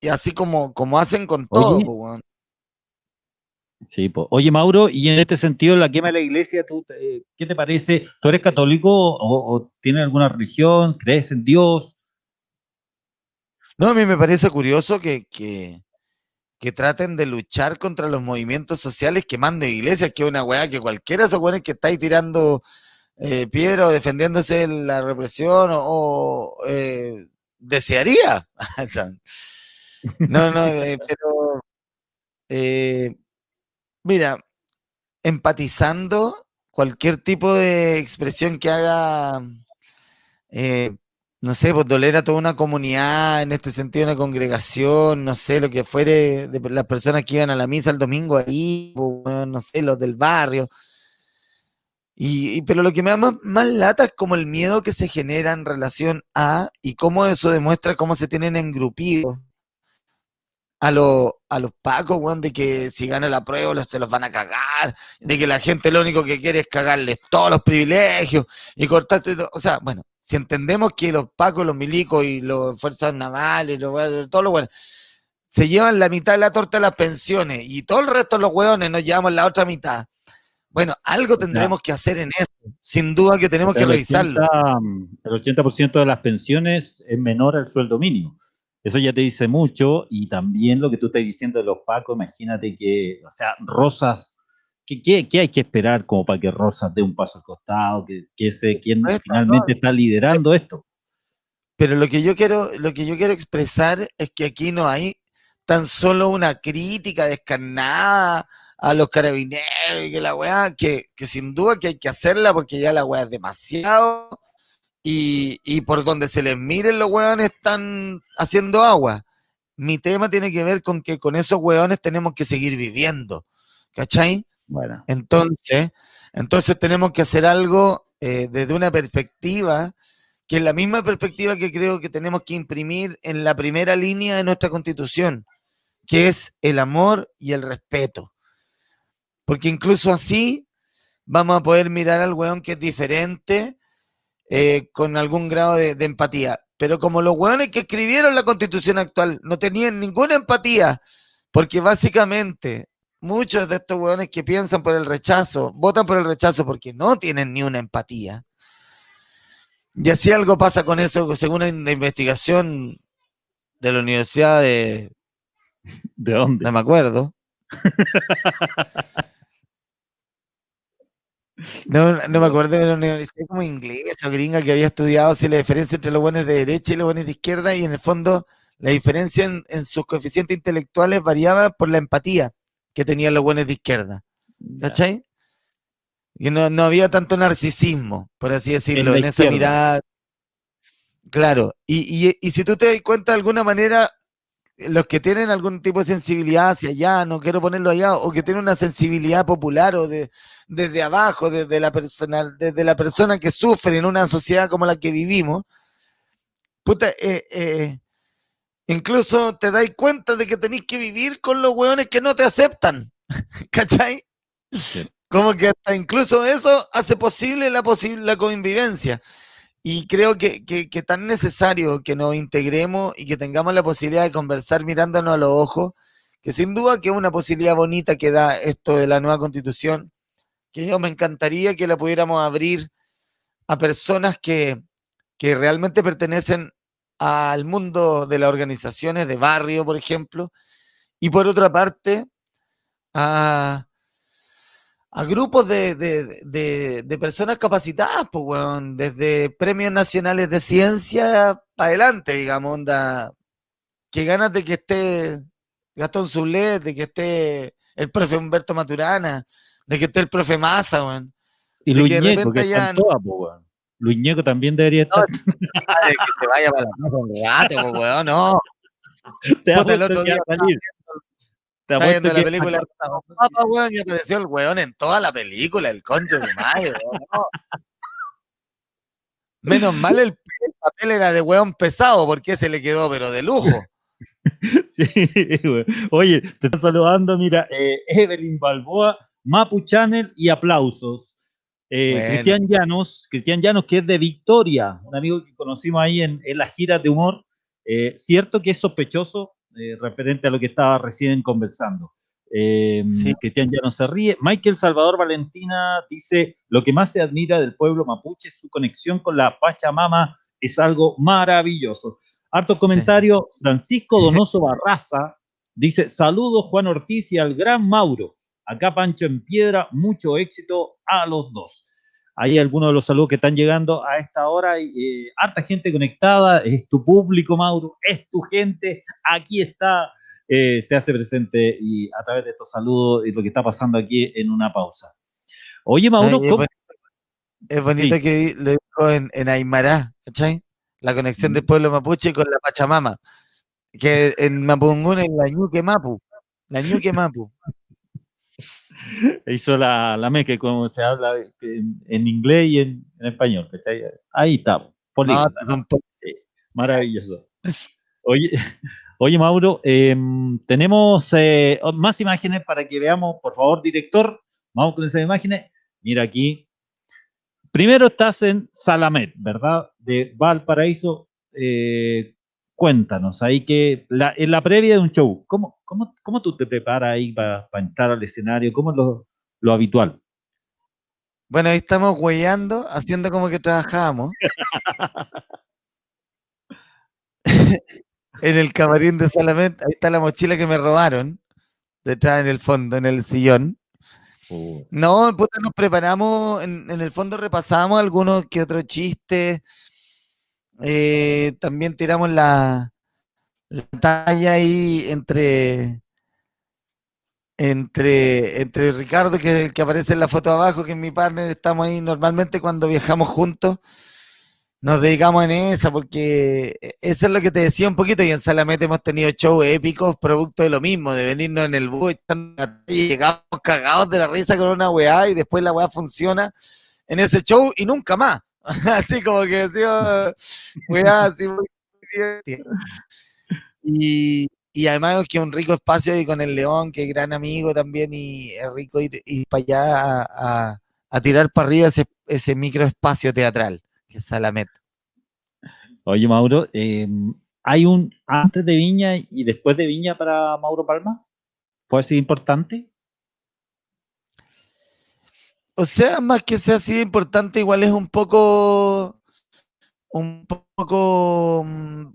Y así como, como hacen con todo, Oye, po. Sí, po. Oye, Mauro, y en este sentido, la quema de la iglesia, ¿tú, eh, ¿qué te parece? ¿Tú eres católico o, o tienes alguna religión? ¿Crees en Dios? No, a mí me parece curioso que, que, que traten de luchar contra los movimientos sociales quemando iglesias, que es una weá que cualquiera de esos weones que estáis tirando eh, piedra o defendiéndose de la represión o, o, eh, desearía. No, no, eh, pero eh, mira, empatizando cualquier tipo de expresión que haga, eh, no sé, pues doler a toda una comunidad, en este sentido una congregación, no sé, lo que fuere, de las personas que iban a la misa el domingo ahí, pues, no sé, los del barrio. Y, pero lo que me da más, más, lata es como el miedo que se genera en relación a y cómo eso demuestra cómo se tienen engrupidos a, los a los pacos, weón, de que si gana la prueba se los van a cagar, de que la gente lo único que quiere es cagarles todos los privilegios y cortarte todo. O sea, bueno, si entendemos que los pacos, los milicos y los fuerzas navales, los, todos los weones, se llevan la mitad de la torta de las pensiones y todo el resto de los weones nos llevamos la otra mitad. Bueno, algo tendremos que hacer en eso. Sin duda que tenemos que revisarlo. el 80% de las pensiones es menor al sueldo mínimo. Eso ya te dice mucho y también lo que tú estás diciendo de los pacos, imagínate que, o sea, Rosas, ¿qué, qué, hay que esperar como para que Rosas dé un paso al costado? Que, que ese, ¿Quién finalmente está liderando esto? Pero lo que yo quiero, lo que yo quiero expresar es que aquí no hay tan solo una crítica descarnada a los carabineros y que la weá, que, que sin duda que hay que hacerla porque ya la weá es demasiado y, por donde se les miren los hueones están haciendo agua. Mi tema tiene que ver con que con esos hueones tenemos que seguir viviendo. ¿Cachai? Bueno. Entonces, entonces tenemos que hacer algo eh, desde una perspectiva que es la misma perspectiva que creo que tenemos que imprimir en la primera línea de nuestra constitución, que es el amor y el respeto. Porque incluso así vamos a poder mirar al hueón que es diferente eh, con algún grado de, empatía. Pero como los hueones que escribieron la constitución actual no tenían ninguna empatía, porque básicamente muchos de estos hueones que piensan por el rechazo, votan por el rechazo porque no tienen ni una empatía. Y así algo pasa con eso, según la investigación de la Universidad de... ¿De dónde? No me acuerdo. No, no me acuerdo de la universidad como inglesa o gringa que había estudiado si la diferencia entre los buenos de derecha y los buenos de izquierda y en el fondo la diferencia en, sus coeficientes intelectuales variaba por la empatía que tenían los buenos de izquierda. ¿Cachai? Y no, había tanto narcisismo, por así decirlo, en, esa mirada. Claro, y, y, y, si tú te das cuenta de alguna manera, los que tienen algún tipo de sensibilidad hacia allá, no quiero ponerlo allá, o que tienen una sensibilidad popular o de, desde abajo, desde la, persona, desde la persona que sufre en una sociedad como la que vivimos, puta, eh, eh, incluso te dais cuenta de que tenéis que vivir con los hueones que no te aceptan, ¿cachai? Como que hasta incluso eso hace posible la, posible, la convivencia. Y creo que, que, tan necesario que nos integremos y que tengamos la posibilidad de conversar mirándonos a los ojos, que sin duda que es una posibilidad bonita que da esto de la nueva constitución, que yo me encantaría que la pudiéramos abrir a personas que, que realmente pertenecen al mundo de las organizaciones de barrio, por ejemplo, y por otra parte, a, a grupos de, de, personas capacitadas, pues, desde premios nacionales de ciencia para adelante, digamos, onda, que ganas de que esté Gastón Zulé, de que esté el profe Humberto Maturana, de que esté el profe Massa, weón. Y Luis Ñeco, que ya... todas, pues, Luis Ñeco también debería estar. No, que te vaya para la casa un gato, pues, weón, no. Te el otro día salir. Te viendo la película Papá, weón, y apareció el weón en toda la película, el concho de madre, Menos mal el, papel era de weón pesado, porque se le quedó, pero de lujo. Sí, weón. Oye, te están saludando, mira, eh, Evelyn Balboa, Mapu Channel y aplausos. Eh, Cristian Llanos, Cristian Llanos, que es de Victoria, un amigo que conocimos ahí en, en las giras de humor. Eh, cierto que es sospechoso eh, referente a lo que estaba recién conversando. Cristian ya no se ríe. Michael Salvador Valentina dice, lo que más se admira del pueblo mapuche es su conexión con la Pachamama, es algo maravilloso. Harto comentario, Francisco Donoso Barraza dice, saludos Juan Ortiz y al gran Mauro. Acá Pancho en Piedra, mucho éxito a los dos. Hay algunos de los saludos que están llegando a esta hora. Eh, harta gente conectada. Es tu público, Mauro. Es tu gente. Aquí está. Eh, se hace presente y a través de estos saludos y lo que está pasando aquí en una pausa. Oye, Mauro, es, bonito, que lo dijo en, en Aymara, ¿cachai? La conexión del mm. pueblo mapuche con la Pachamama. Que en Mapungún es la ñuque mapu. La ñuque mapu. Hizo la, la mezcla, como se habla en, en inglés y en, en español, ¿cachai? Ahí está, No, políglota, ¿no? son po- Sí, maravilloso. Oye, oye Mauro, em, tenemos eh, más imágenes para que veamos, por favor, director. Vamos con esas imágenes. Mira aquí. Primero estás en Salamet, ¿verdad? De Valparaíso. Eh, cuéntanos, ahí que la, en la previa de un show, ¿cómo, cómo, cómo tú te preparas ahí para entrar al escenario? ¿Cómo es lo, lo habitual? Bueno, ahí estamos hueando, haciendo como que trabajábamos. en el camarín de Salamet, ahí está la mochila que me robaron, detrás en el fondo, en el sillón. Oh, No, puta, nos preparamos, en, en el fondo repasamos algunos que otros chistes. Eh, también tiramos la, la talla ahí entre, entre, entre Ricardo, que es el que aparece en la foto abajo, que es mi partner, estamos ahí normalmente cuando viajamos juntos. Nos dedicamos en esa porque eso es lo que te decía un poquito y en Salamete hemos tenido shows épicos producto de lo mismo, de venirnos en el bus y llegamos cagados de la risa con una weá y después la weá funciona en ese show y nunca más. Así como que decía, weá, así muy divertida. Y, y además que un rico espacio ahí con el León, que es gran amigo también, y es rico ir, ir para allá a, a- a tirar para arriba ese, ese microespacio teatral, que es Salamet. Oye, Mauro, em, ¿hay un antes de Viña y después de Viña para Mauro Palma? ¿Fue así importante? O sea, más que sea así de importante, igual es un poco, un poco mm,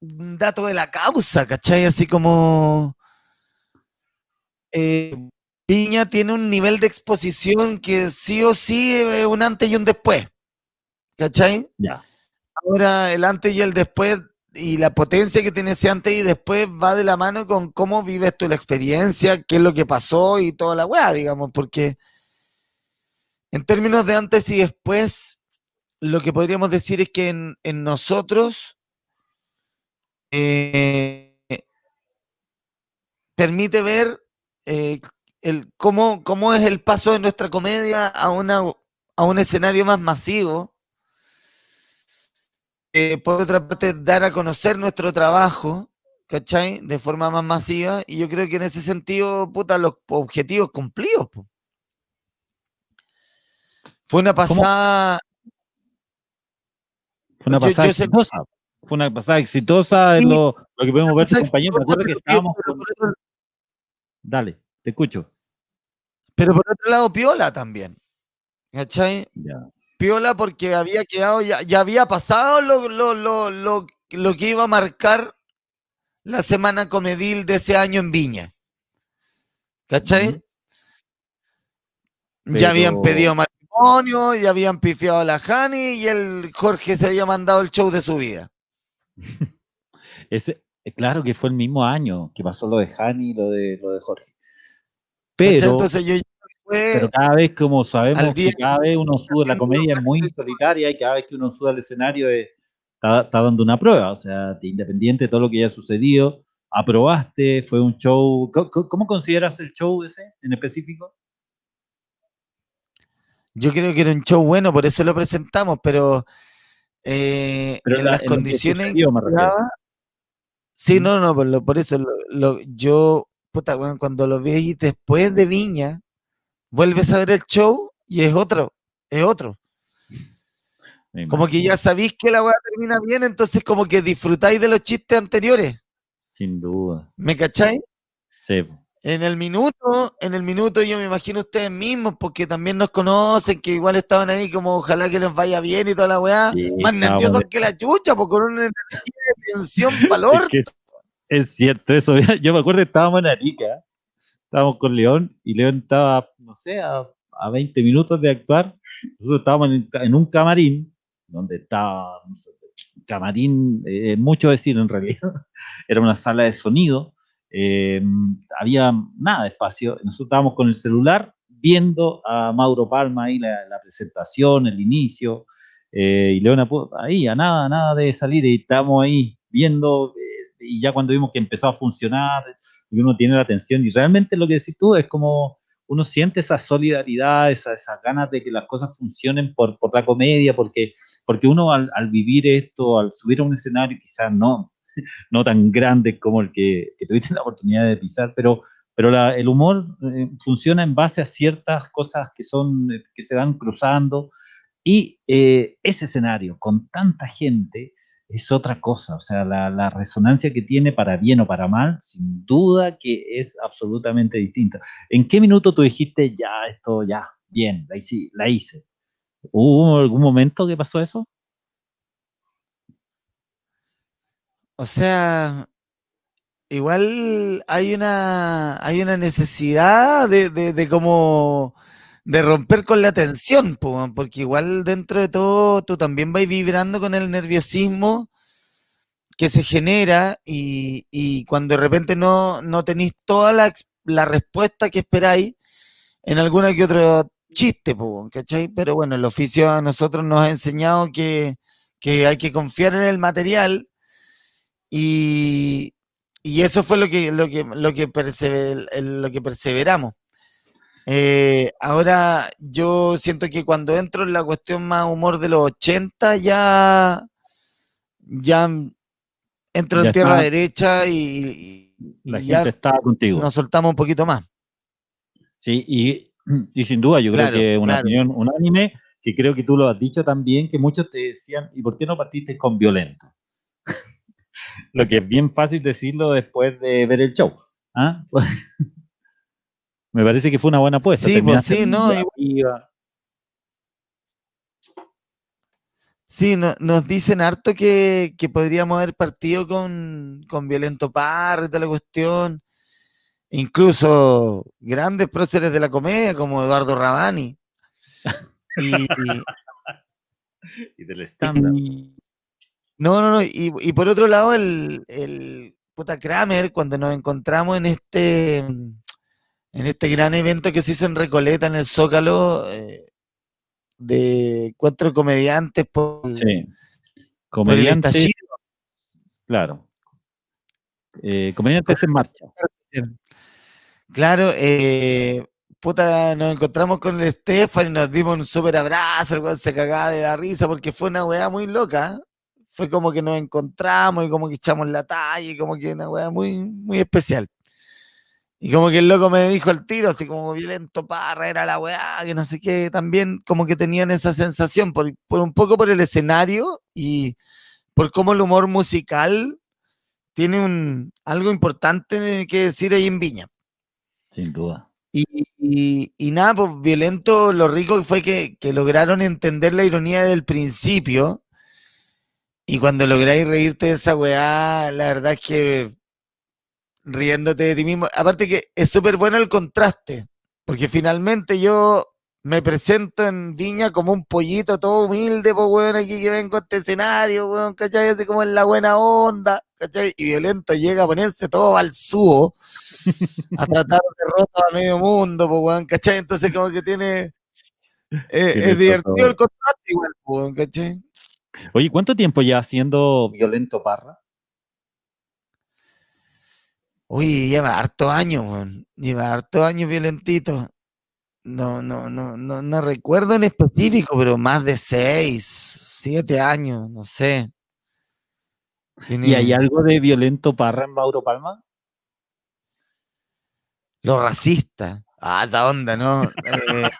dato de la causa, ¿cachai? Así como eh, Viña tiene un nivel de exposición que sí o sí es un antes y un después, ¿cachai? Ya. Ahora el antes y el después y la potencia que tiene ese antes y después va de la mano con cómo vives tú la experiencia, qué es lo que pasó y toda la weá, digamos, porque en términos de antes y después, lo que podríamos decir es que en, nosotros eh, permite ver eh, cómo, es el paso de nuestra comedia a un escenario más masivo. Eh, por otra parte, dar a conocer nuestro trabajo, ¿cachai? De forma más masiva. Y yo creo que en ese sentido, puta, los objetivos cumplidos. po. Fue una pasada. Fue una pasada yo exitosa. Fue una pasada exitosa lo, lo que podemos ver tus compañeros. Que estábamos con... Dale, te escucho. Pero por otro lado, piola también. ¿Cachai? Ya. Piola porque había quedado, ya, ya había pasado lo, lo, lo, lo, lo que iba a marcar la semana comedil de ese año en Viña. ¿Cachai? Ya habían pedido matrimonio, ya habían pifiado a la Jani y el Jorge se había mandado el show de su vida. Ese, eh, claro que fue el mismo año que pasó lo de Hani y lo de, lo de Jorge. Pero, Entonces yo fue- pero cada vez, como sabemos, que cada vez uno sube, la comedia es muy solitaria y cada vez que uno sube al escenario eh, está, está dando una prueba. O sea, de- independiente de todo lo que haya sucedido, aprobaste, fue un show. ¿Cómo, cómo consideras el show ese en específico? Yo creo que era un show bueno, por eso lo presentamos, pero, eh, Pero en la- las en condiciones que Sí, Mm. no, no, por, lo- por eso lo- lo- yo, puta, cuando lo vi después de Viña, vuelves a ver el show y es otro, es otro. Como que ya sabéis que la weá termina bien, entonces como que disfrutáis de los chistes anteriores. Sin duda. ¿Me cacháis? Sí. En el minuto, en el minuto yo me imagino ustedes mismos, porque también nos conocen, que igual estaban ahí como ojalá que les vaya bien y toda la weá. Sí, Más estábamos nerviosos que la chucha, porque con una energía de tensión valor. Es que es, es cierto eso. Yo me acuerdo que estábamos en Arica, estábamos con León y León estaba, no sé, a, a 20 minutos de actuar. Nosotros estábamos en, en un camarín, donde estaba, no sé, camarín, eh, mucho decir en realidad, era una sala de sonido, eh, había nada de espacio. Nosotros estábamos con el celular viendo a Mauro Palma ahí la, la presentación, el inicio, eh, y León apu- ahí, a nada, nada de salir, y estábamos ahí viendo, eh, y ya cuando vimos que empezó a funcionar, y uno tiene la atención, y realmente lo que decís tú es como uno siente esa solidaridad, esas esa ganas de que las cosas funcionen por, por la comedia, porque, porque uno al, al, vivir esto, al subir a un escenario, quizás no, no tan grande como el que, que tuviste la oportunidad de pisar, pero, pero la, el humor eh, funciona en base a ciertas cosas que, son, que se van cruzando y eh, ese escenario con tanta gente es otra cosa, o sea, la, la, resonancia que tiene para bien o para mal, sin duda que es absolutamente distinta. ¿En qué minuto tú dijiste, ya, esto, ya, bien, la hice? La hice? ¿Hubo algún momento que pasó eso? O sea, igual hay una, hay una necesidad de, de, como de romper con la tensión, porque igual dentro de todo tú también vas vibrando con el nerviosismo que se genera y, y cuando de repente no, no tenéis toda la, la, respuesta que esperáis en alguna que otro chiste, ¿cachai? Pero bueno, el oficio a nosotros nos ha enseñado que, que hay que confiar en el material y, y eso fue lo que, lo que, lo que, persever, lo que perseveramos. Eh, ahora yo siento que cuando entro en la cuestión más humor de los 80 ya, ya entro Ya en tierra está. derecha y, y- La gente ya estaba contigo. nos soltamos un poquito más. Sí, y, y sin duda, yo Claro, creo que una claro. opinión unánime, que creo que tú lo has dicho también, que muchos te decían, ¿y por qué no partiste con violento? Lo que es bien fácil decirlo después de ver el show. ¿ah? Me parece que fue una buena apuesta. Sí, pues sí, no, arriba. Sí, no- nos dicen harto que, que podríamos haber partido con, con Violento Parra y toda la cuestión. Incluso grandes próceres de la comedia como Eduardo Rabani. Y, y del estándar. y- no, no, no. Y, y por otro lado, el, el puta Kramer, cuando nos encontramos en este, en este gran evento que se hizo en Recoleta, en el Zócalo, eh, de de comediantes por, Sí. por el Comediantes, claro. Eh, comediantes en marcha. Claro, eh, puta, nos encontramos con el Stefan y nos dimos un súper abrazo, el weón se cagaba de la risa porque fue una weá muy loca. Fue como que nos encontramos y como que echamos la talla y como que una weá muy, muy especial. Y como que el loco me dijo al tiro, así como violento parra, era la weá, que no sé qué, también como que tenían esa sensación, por, por un poco por el escenario y por cómo el humor musical tiene un, algo importante que decir ahí en Viña. Sin duda. Y, y- y nada, pues violento, lo rico fue que, que lograron entender la ironía del principio. Y cuando lográis reírte de esa weá, la verdad es que riéndote de ti mismo. Aparte que es súper bueno el contraste, porque finalmente yo me presento en Viña como un pollito todo humilde, pues weón, aquí que vengo a este escenario, weón, ¿cachai? Así como en la buena onda, ¿cachai? Y violento llega a ponerse todo al subo a tratar de roto a medio mundo, pues, weón, ¿cachai? Entonces como que tiene... eh, es divertido todo. el contraste igual, pues, weón, ¿cachai? Oye, ¿cuánto tiempo ya haciendo Violento Parra? Uy, lleva harto años, weón. Lleva harto años violentito. No, no, no, no, no recuerdo en específico, pero más de seis, siete años, no sé. ¿Y hay algo de Violento Parra en Mauro Palma? lo racista. Ah, esa onda, ¿no? Eh,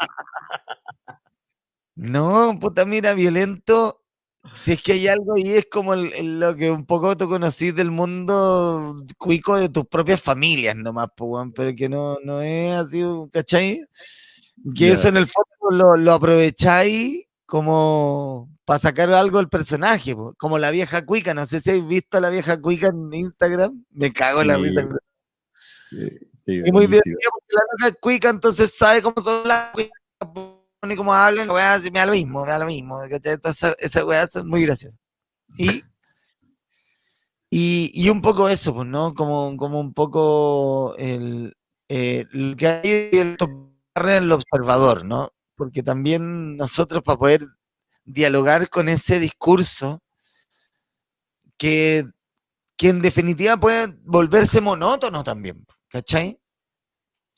no, puta, mira, violento. Si es que hay algo ahí, es como el- el- lo que un poco tú conocís del mundo cuico de tus propias familias nomás, pero que no, no es así, ¿cachai? Que Ya. eso en el fondo lo, lo aprovecháis como para sacar algo del personaje, po, como la vieja cuica. No sé si habéis visto a la vieja cuica en Instagram. Me cago en la Sí, risa. Sí, sí, Es muy divertido porque la es cuica, entonces sabe cómo son las cuicas y cómo hablan. La weá así me lo mismo, me da lo mismo. Entonces, esa weá es muy graciosa. Y, y, y un poco eso, pues, ¿no? Como, como un poco el, eh, que hay el observador, ¿no? Porque también nosotros para poder dialogar con ese discurso que, que en definitiva puede volverse monótono también, ¿cachai?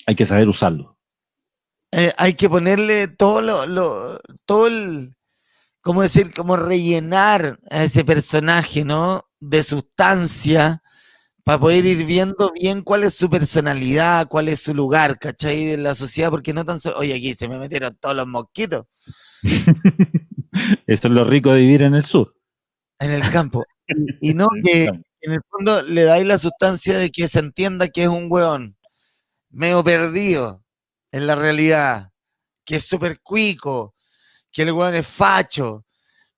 Hay que saber usarlo. Eh, hay que ponerle todo lo, lo- todo el, ¿cómo decir? Como rellenar a ese personaje, ¿no? De sustancia para poder ir viendo bien cuál es su personalidad, cuál es su lugar, ¿cachai? En la sociedad, porque no tan solo, oye, aquí se me metieron todos los mosquitos Eso es lo rico de vivir en el sur. en el campo. Y, y no que en el fondo le dais la sustancia de que se entienda que es un weón medio perdido en la realidad, que es súper cuico, que el weón es facho,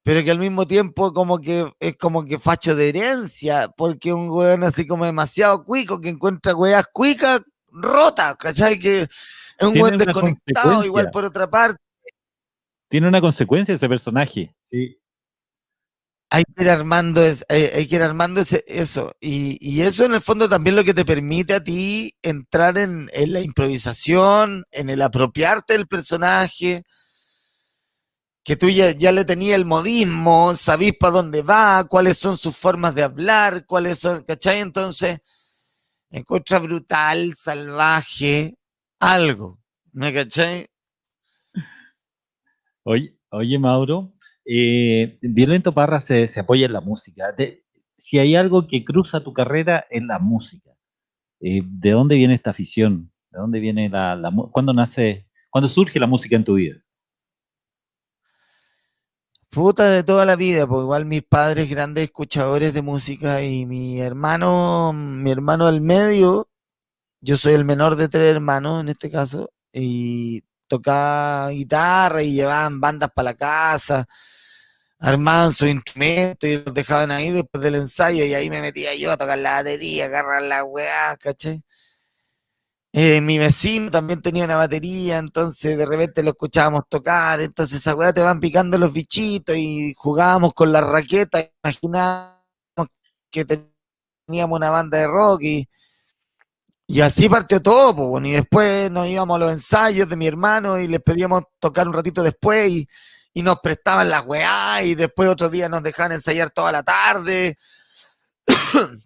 pero que al mismo tiempo como que es como que facho de herencia, porque es un weón así como demasiado cuico, que encuentra weas cuicas rotas, ¿cachai? Que es un Tiene weón una desconectado, igual por otra parte. Tiene una consecuencia ese personaje. Sí. Hay que ir armando, ese- eso. Y, eso en el fondo también lo que te permite a ti entrar en, en la improvisación, en el apropiarte del personaje, que tú ya, ya le tenías el modismo, sabís para dónde va, cuáles son sus formas de hablar, cuáles son, ¿cachai? Entonces, encuentra brutal, salvaje, algo, ¿me cachai? Oye, oye Mauro, eh, Violento Parra se, apoya en la música. Si hay algo que cruza tu carrera, es la música. Eh, ¿de dónde viene esta afición? ¿De dónde viene la, la ¿Cuándo nace, cuándo surge la música en tu vida? Puta de toda la vida, pues igual mis padres grandes escuchadores de música y mi hermano, mi hermano del medio, yo soy el menor de tres hermanos en este caso, y tocaba guitarra y llevaban bandas para la casa, armaban sus instrumentos y los dejaban ahí después del ensayo y ahí me metía yo a tocar la batería, agarrar la weá, ¿cachai? Eh, mi vecino también tenía una batería, entonces de repente lo escuchábamos tocar, entonces esa weá te van picando los bichitos y jugábamos con la raqueta, imaginábamos que teníamos una banda de rock y, y así partió todo, pues, y después nos íbamos a los ensayos de mi hermano y les pedíamos tocar un ratito después y nos prestaban las weá y después otro día nos dejaban ensayar toda la tarde.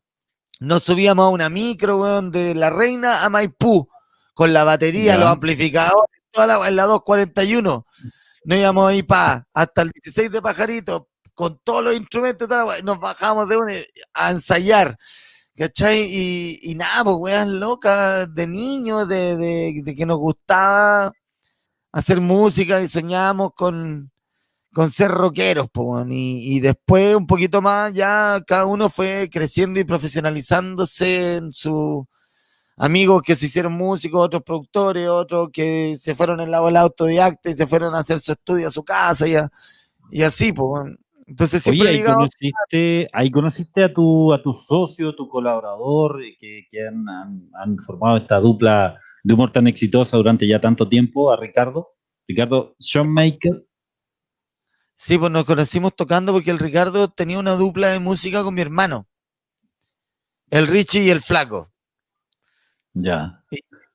Nos subíamos a una micro, weón, de la reina a Maipú, con la batería, los amplificadores, toda la, en la 241. Nos íbamos ahí pa, hasta el 16 de pajarito, con todos los instrumentos, toda la nos bajábamos de una a ensayar. ¿Cachai? Y, y nada, pues weas locas de niños, de, de- de que nos gustaba hacer música y soñábamos con, con ser rockeros, po, y, y después un poquito más ya cada uno fue creciendo y profesionalizándose en su amigos que se hicieron músicos, otros productores, otros que se fueron en la bola autodidacta y se fueron a hacer su estudio a su casa y, a- y así, pues. Entonces siempre Oye, ahí conociste, ahí conociste a tu, a tu socio, tu colaborador, eh, que, que han, han- han formado esta dupla de humor tan exitosa durante ya tanto tiempo, a Ricardo. Ricardo Schoenmaker. Sí, pues nos conocimos tocando porque el Ricardo tenía una dupla de música con mi hermano. El Richie y el Flaco. Ya.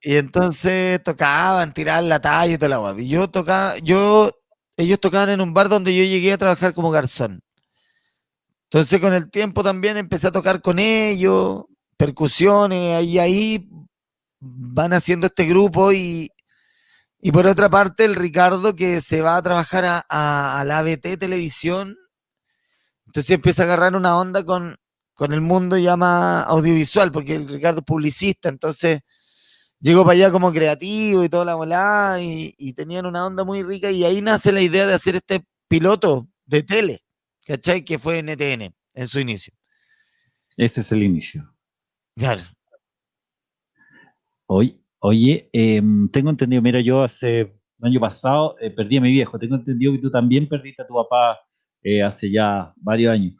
Y entonces tocaban, tiraban la talla y toda la guapa. Y yo tocaba, yo, ellos tocaban en un bar donde yo llegué a trabajar como garzón. Entonces con el tiempo también empecé a tocar con ellos, percusiones, y ahí van haciendo este grupo y, y por otra parte el Ricardo que se va a trabajar a, a- a la ABT Televisión, entonces empieza a agarrar una onda con, con el mundo ya más audiovisual, porque el Ricardo es publicista, entonces llegó para allá como creativo y toda la volada y, y tenían una onda muy rica y ahí nace la idea de hacer este piloto de tele, ¿cachai? Que fue NTN en su inicio. Ese es el inicio. Claro. Oye, oye em, tengo entendido, mira, yo hace el año pasado eh, perdí a mi viejo. Tengo entendido que tú también perdiste a tu papá eh, hace ya varios años.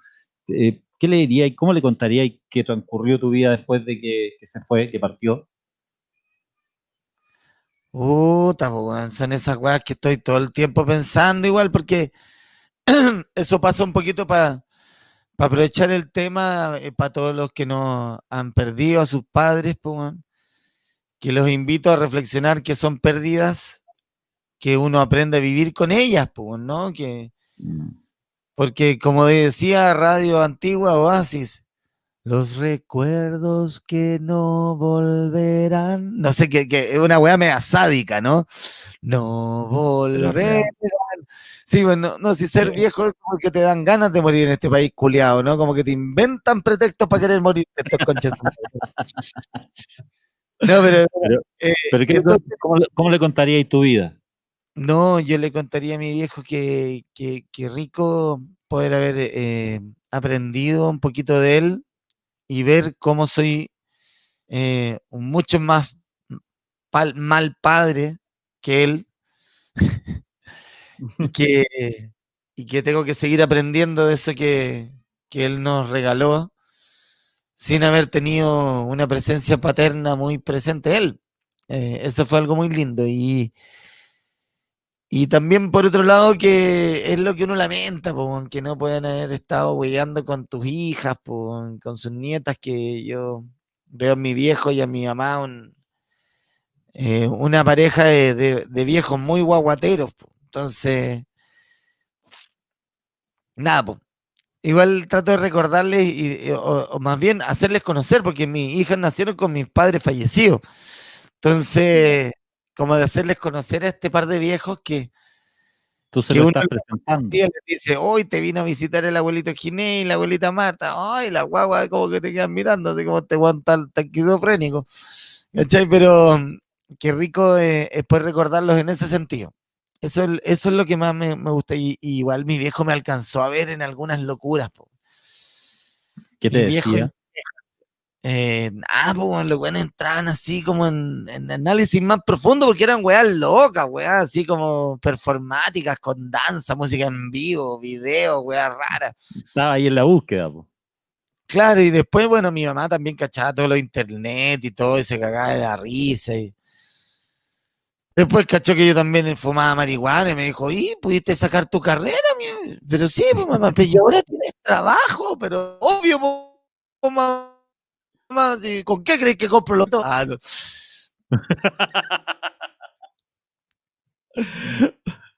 Eh, ¿Qué le diría y cómo le contaría y qué transcurrió tu vida después de que, se fue, que partió? Puta, son esas weas que estoy todo el tiempo pensando igual, porque eso pasa un poquito para aprovechar el tema para todos los que no han perdido a sus padres, weón, que los invito a reflexionar que son pérdidas, que uno aprende a vivir con ellas, ¿no? Que, Mm. porque como decía Radio Antigua Oasis, Los recuerdos que no volverán. No sé, que, que es una weá media sádica, ¿no? No volverán. Sí, bueno, no, si ser viejo es como que te dan ganas de morir en este país culiado, ¿no? Como que te inventan pretextos para querer morir estos conches. no, pero. eh, pero ¿qué, ¿cómo, ¿cómo, le contarías tu vida? No, yo le contaría a mi viejo que, que, que rico poder haber eh, aprendido un poquito de él y ver cómo soy eh, mucho más pal, mal padre que él y, que, y que tengo que seguir aprendiendo de eso que, que él nos regaló sin haber tenido una presencia paterna muy presente él. Eh, eso fue algo muy lindo y, y también por otro lado que es lo que uno lamenta, po, que no puedan haber estado hueando con tus hijas, con sus nietas, que yo veo a mi viejo y a mi mamá un, eh, una pareja de, de, viejos muy guaguateros. Entonces, nada, po. Igual trato de recordarles y, o, o, más bien hacerles conocer, porque mis hijas nacieron con mis padres fallecidos. Entonces como de hacerles conocer a este par de viejos que tú se que lo estás presentando. Le dice, hoy te vino a visitar el abuelito Ginés y la abuelita Marta, ay, la guagua como que te quedan mirando, así como te guan tan, tan esquizofrénico. ¿Cachai? Pero qué rico eh, es poder recordarlos en ese sentido. Eso, eso es lo que más me, me gusta. Y, y, igual mi viejo me alcanzó a ver en algunas locuras. Po. ¿Qué te mi decía? Viejo, eh, ah, pues los weones entraban así como en, en, análisis más profundo porque eran weas locas, weas así como performáticas, con danza, música en vivo, video, weas raras. Estaba ahí en la búsqueda, pues. Claro, y después, bueno, mi mamá también cachaba todo lo de internet y todo, y se cagaba de la risa. Y... Después cachó que yo también fumaba marihuana y me dijo, ¿y pudiste sacar tu carrera? Pero sí, pues mamá, pero ahora tienes trabajo, pero obvio, pues, mamá ¿con qué crees que compro los dos? Ah.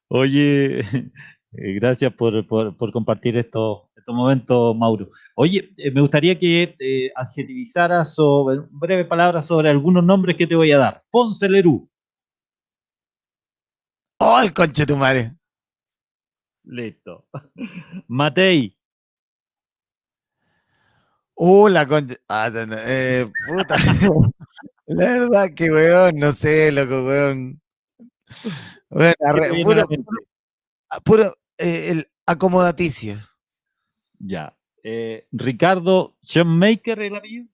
Oye, eh, gracias por, por, compartir estos, estos momentos, Mauro. Oye, eh, me gustaría que adjetivizaras sobre, breve palabra sobre algunos nombres que te voy a dar. Ponce Lerú. Oh, el conche tu madre. Listo. Matei. Uh, la concha. Ah, eh, puta. la verdad que, weón, no sé, loco, weón. Bueno, puro, puro, puro eh, el acomodaticio. Ya. Eh, Ricardo Shoemaker, ¿el apellido?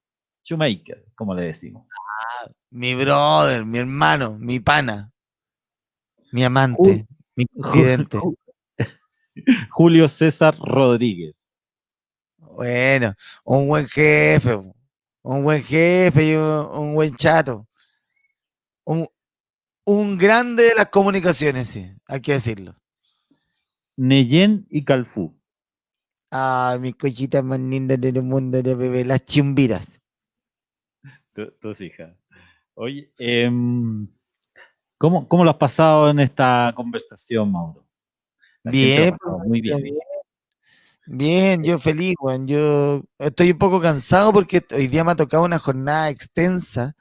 Shoemaker, como le decimos. Ah, mi brother, mi hermano, mi pana, mi amante, mi confidente. Julio César Rodríguez. Bueno, un buen jefe, un buen jefe y un, buen chato. Un, un, grande de las comunicaciones, sí, hay que decirlo. Neyen y Calfú. Ah, mis cochitas más lindas del mundo de bebé, las chumbiras. Tu, tus hijas. Oye, eh, ¿cómo, ¿cómo lo has pasado en esta conversación, Mauro? Bien, muy bien. bien. Bien, yo feliz, Juan. Yo estoy un poco cansado porque hoy día me ha tocado una jornada extensa.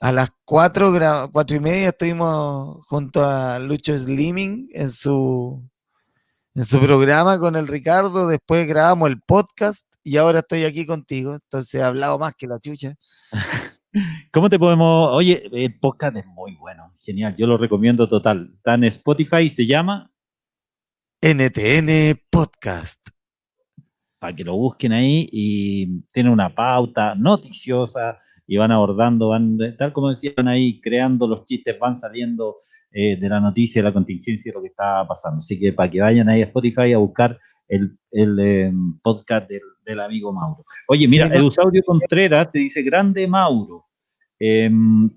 A las cuatro, cuatro y media estuvimos junto a Lucho Slimming en su, en su programa con el Ricardo. Después grabamos el podcast y ahora estoy aquí contigo. Entonces he hablado más que la chucha. ¿Cómo te podemos.? Oye, el podcast es muy bueno, genial. Yo lo recomiendo total. Está en Spotify, se llama NTN Podcast. Para que lo busquen ahí y tiene una pauta noticiosa y van abordando, van, tal como decían ahí, creando los chistes, van saliendo eh, de la noticia, de la contingencia, de lo que está pasando. Así que para que vayan ahí a Spotify a buscar el, el eh, podcast del, del, amigo Mauro. Oye, mira, sí, no. Eusaudio Contreras te dice, grande Mauro. Eh,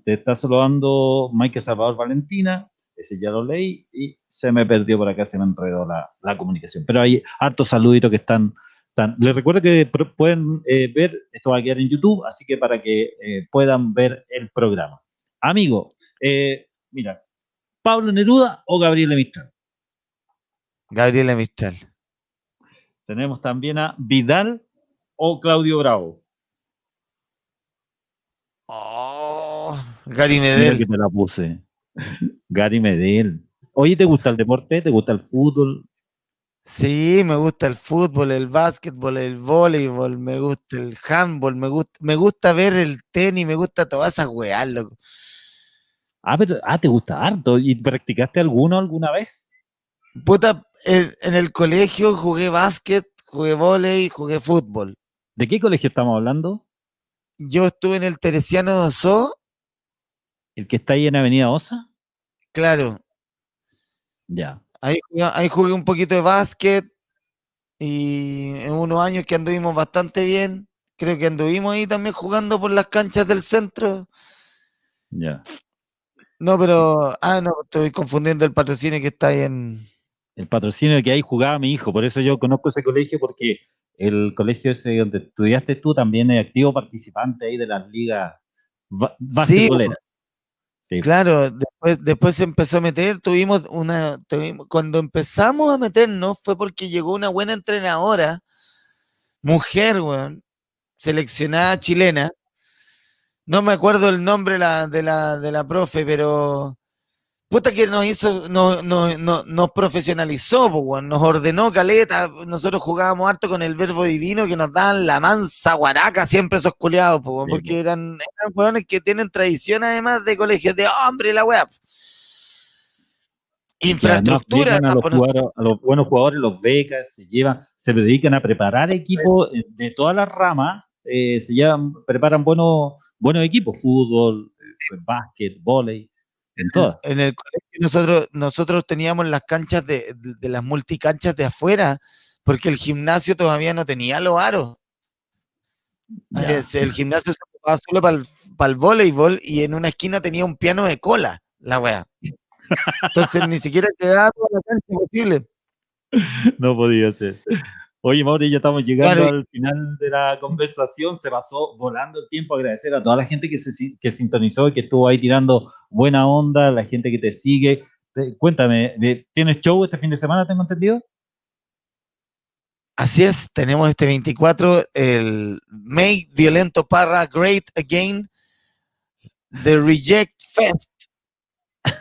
te está saludando Mike Salvador Valentina, ese ya lo leí y se me perdió por acá, se me enredó la, la comunicación. Pero hay hartos saluditos que están, están. Les recuerdo que pueden eh, ver, esto va a quedar en YouTube, así que para que eh, puedan ver el programa. Amigo, eh, mira, ¿Pablo Neruda o Gabriela Mistral? Gabriela Mistral. Tenemos también a Vidal o Claudio Bravo? Oh, Gary Medel. que te la puse. Gary Medel. Oye, ¿te gusta el deporte? ¿Te gusta el fútbol? Sí, me gusta el fútbol, el básquetbol, el voleibol, me gusta el handball, me gusta, me gusta ver el tenis, me gusta todas esas weas, loco. Ah, pero, ah, te gusta harto. ¿Y practicaste alguno alguna vez? Puta, en, en el colegio jugué básquet, jugué volei, jugué fútbol. ¿De qué colegio estamos hablando? Yo estuve en el Teresiano de Oso, ¿El que está ahí en Avenida Osa? claro, Ya. ahí, jugué- ahí jugué un poquito de básquet y en unos años que anduvimos bastante bien. Creo que anduvimos ahí también jugando por las canchas del centro. Ya. No, pero, ah, no, estoy confundiendo el patrocinio que está ahí en, El patrocinio que ahí jugaba mi hijo, por eso yo conozco ese colegio, porque el colegio ese donde estudiaste tú también es activo participante ahí de las ligas ba- basquetboleras. Sí. Claro, después, después se empezó a meter, tuvimos una, tuvimos- cuando empezamos a meternos fue porque llegó una buena entrenadora, mujer, weón, seleccionada chilena. No me acuerdo el nombre de, la, de la profe, pero puta que nos hizo, no, no, no- nos profesionalizó, po, nos ordenó caleta. Nosotros jugábamos harto con el verbo divino que nos daban la mansa guaraca siempre esos culiados, po, Sí, porque eran, eran weones que tienen tradición además de colegios de hombre, la weá. Infraestructura, a, los po, nos- jugadores- a los buenos jugadores, los becas, se llevan, se dedican a preparar equipos de todas las ramas, eh, se llevan, preparan buenos, buenos equipos, fútbol, eh, básquet, volei, en todas. en el colegio nosotros, nosotros teníamos las canchas de, de- de las multicanchas de afuera, porque el gimnasio todavía no tenía los aros. Es- el gimnasio se ocupaba solo para el, para el voleibol y en una esquina tenía un piano de cola, la wea. Entonces ni siquiera quedaba toda la cancha posible. No podía ser. Oye, Mauri, ya estamos llegando al final de la conversación. Se pasó volando el tiempo. Agradecer a toda la gente que, se, que sintonizó y que estuvo ahí tirando buena onda, la gente que te sigue. Cuéntame, ¿tienes show este fin de semana, tengo entendido? Así es, tenemos este 24 el Make Violento Parra Great Again, The Reject Fest,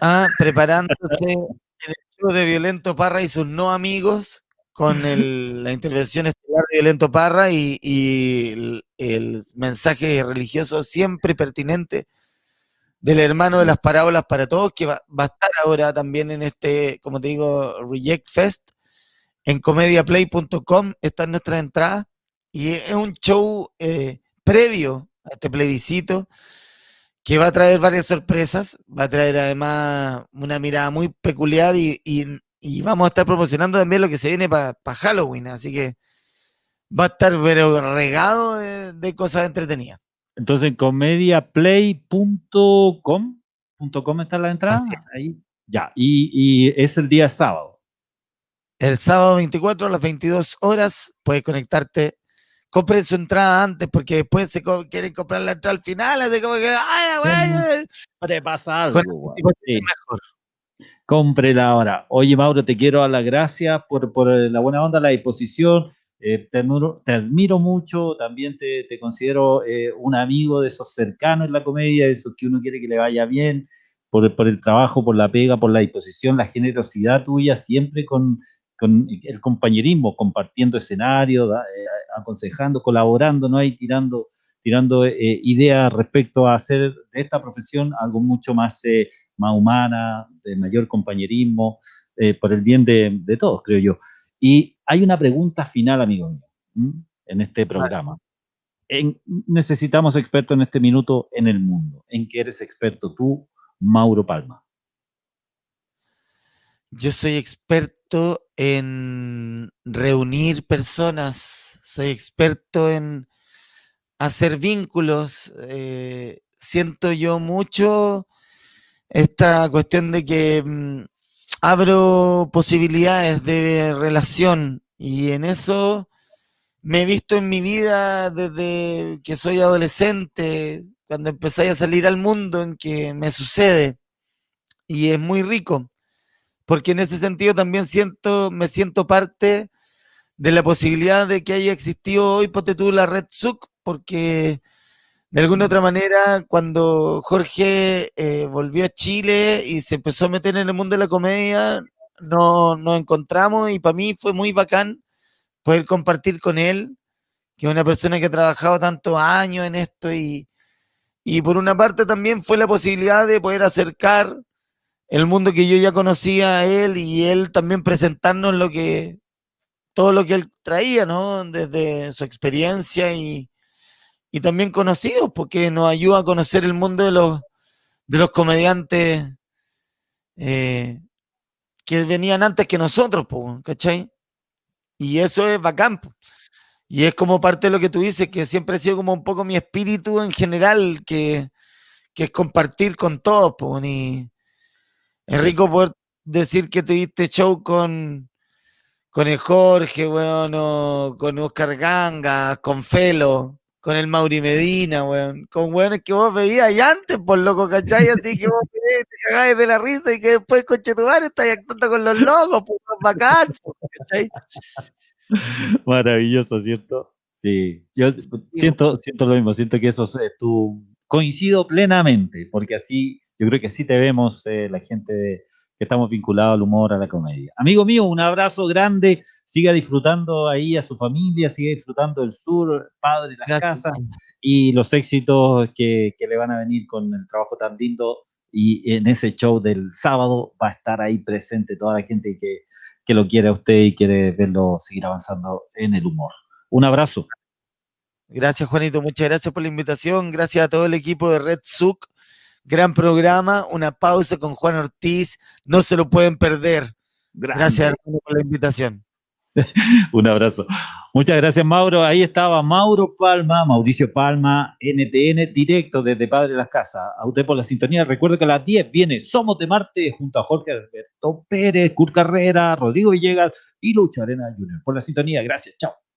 ah, preparándose en el show de Violento Parra y sus no amigos con el- la intervención estelar de Violento Parra y, y el, el mensaje religioso siempre pertinente del hermano de las parábolas para todos, que va, va a estar ahora también en este, como te digo, Reject Fest en comediaplay.com están nuestras entradas y es un show eh, previo a este plebiscito que va a traer varias sorpresas, va a traer además una mirada muy peculiar y, y- y vamos a estar promocionando también lo que se viene para Halloween, así que va a estar regado de, de cosas entretenidas. Entonces, comediaplay.com .com está la entrada. Ahí. Ya, y, y es el día sábado. El sábado 24 a las 22 horas puedes conectarte. Compren su entrada antes porque después se co- quieren comprar la entrada al final. Así como que, ay, güey, ay". Siempre pasa Con algo. Sí. mejor. Cómprela ahora. Oye, Mauro, te quiero dar las gracias por, por eh, la buena onda, la disposición. Eh, te, admiro, mucho, también te, te considero eh, un amigo de esos cercanos en la comedia, de esos que uno quiere que le vaya bien, por, por el trabajo, por la pega, por la disposición, la generosidad tuya, siempre con, con el compañerismo, compartiendo escenario, da- eh, aconsejando, colaborando, ¿no? Tirando, tirando ideas respecto a hacer de esta profesión algo mucho más... más humana, de mayor compañerismo, eh, por el bien de, de todos, creo yo. Y hay una pregunta final, amigo mío, ¿m? en este programa. En- necesitamos expertos en este minuto en el mundo. ¿En qué eres experto tú, Mauro Palma? Yo soy experto en reunir personas, soy experto en hacer vínculos. eh, siento yo mucho esta cuestión de que mm, abro posibilidades de relación y en eso me he visto en mi vida desde que soy adolescente, cuando empecé a salir al mundo en que me sucede. Y es muy rico porque en ese sentido también siento, me siento parte de la posibilidad de que haya existido hoy, ponte tú, la Red Suc, porque de alguna otra manera, cuando Jorge eh, volvió a Chile y se empezó a meter en el mundo de la comedia, no, nos encontramos y para mí fue muy bacán poder compartir con él, que es una persona que ha trabajado tantos años en esto y, y por una parte también fue la posibilidad de poder acercar el mundo que yo ya conocía a él y él también presentarnos lo que todo lo que él traía, ¿no? Desde su experiencia y, y también conocidos, porque nos ayuda a conocer el mundo de los, de los comediantes eh, que venían antes que nosotros, ¿cachai? Y eso es bacán. Y es como parte de lo que tú dices, que siempre ha sido como un poco mi espíritu en general, que, que es compartir con todos. Y es rico poder decir que tuviste show con, con el Jorge, bueno, con Oscar Ganga, con Felo, con el Mauri Medina, weón, con weones que vos veías y antes, por loco, ¿cachai? Así que vos te cagáis de la risa y que después, coche tu madre, estás actuando con los locos, pues, bacán, ¿cachai? Maravilloso, ¿cierto? Sí, yo siento, siento lo mismo, siento que eso es tu... Coincido plenamente, porque así, yo creo que así te vemos eh, la gente que estamos vinculados al humor, a la comedia. Amigo mío, un abrazo grande, siga disfrutando ahí a su familia, siga disfrutando del sur, padre, las casas y los éxitos que, le van a venir con el trabajo tan lindo. Y en ese show del sábado va a estar ahí presente toda la gente que, que lo quiere a usted y quiere verlo seguir avanzando en el humor. Un abrazo. Gracias, Juanito. Muchas gracias por la invitación. Gracias a todo el equipo de Red Suc Gran programa, una pausa con Juan Ortiz, no se lo pueden perder. Gracias por la invitación. Un abrazo. Muchas gracias, Mauro. Ahí estaba Mauro Palma, Mauricio Palma, NTN, directo desde Padre las Casas. A usted por la sintonía. Recuerdo que a las 10 viene Somos de Marte junto a Jorge Alberto Pérez, Kurt Carrera, Rodrigo Villegas y Lucha Arena Junior. Por la sintonía. Gracias. Chao.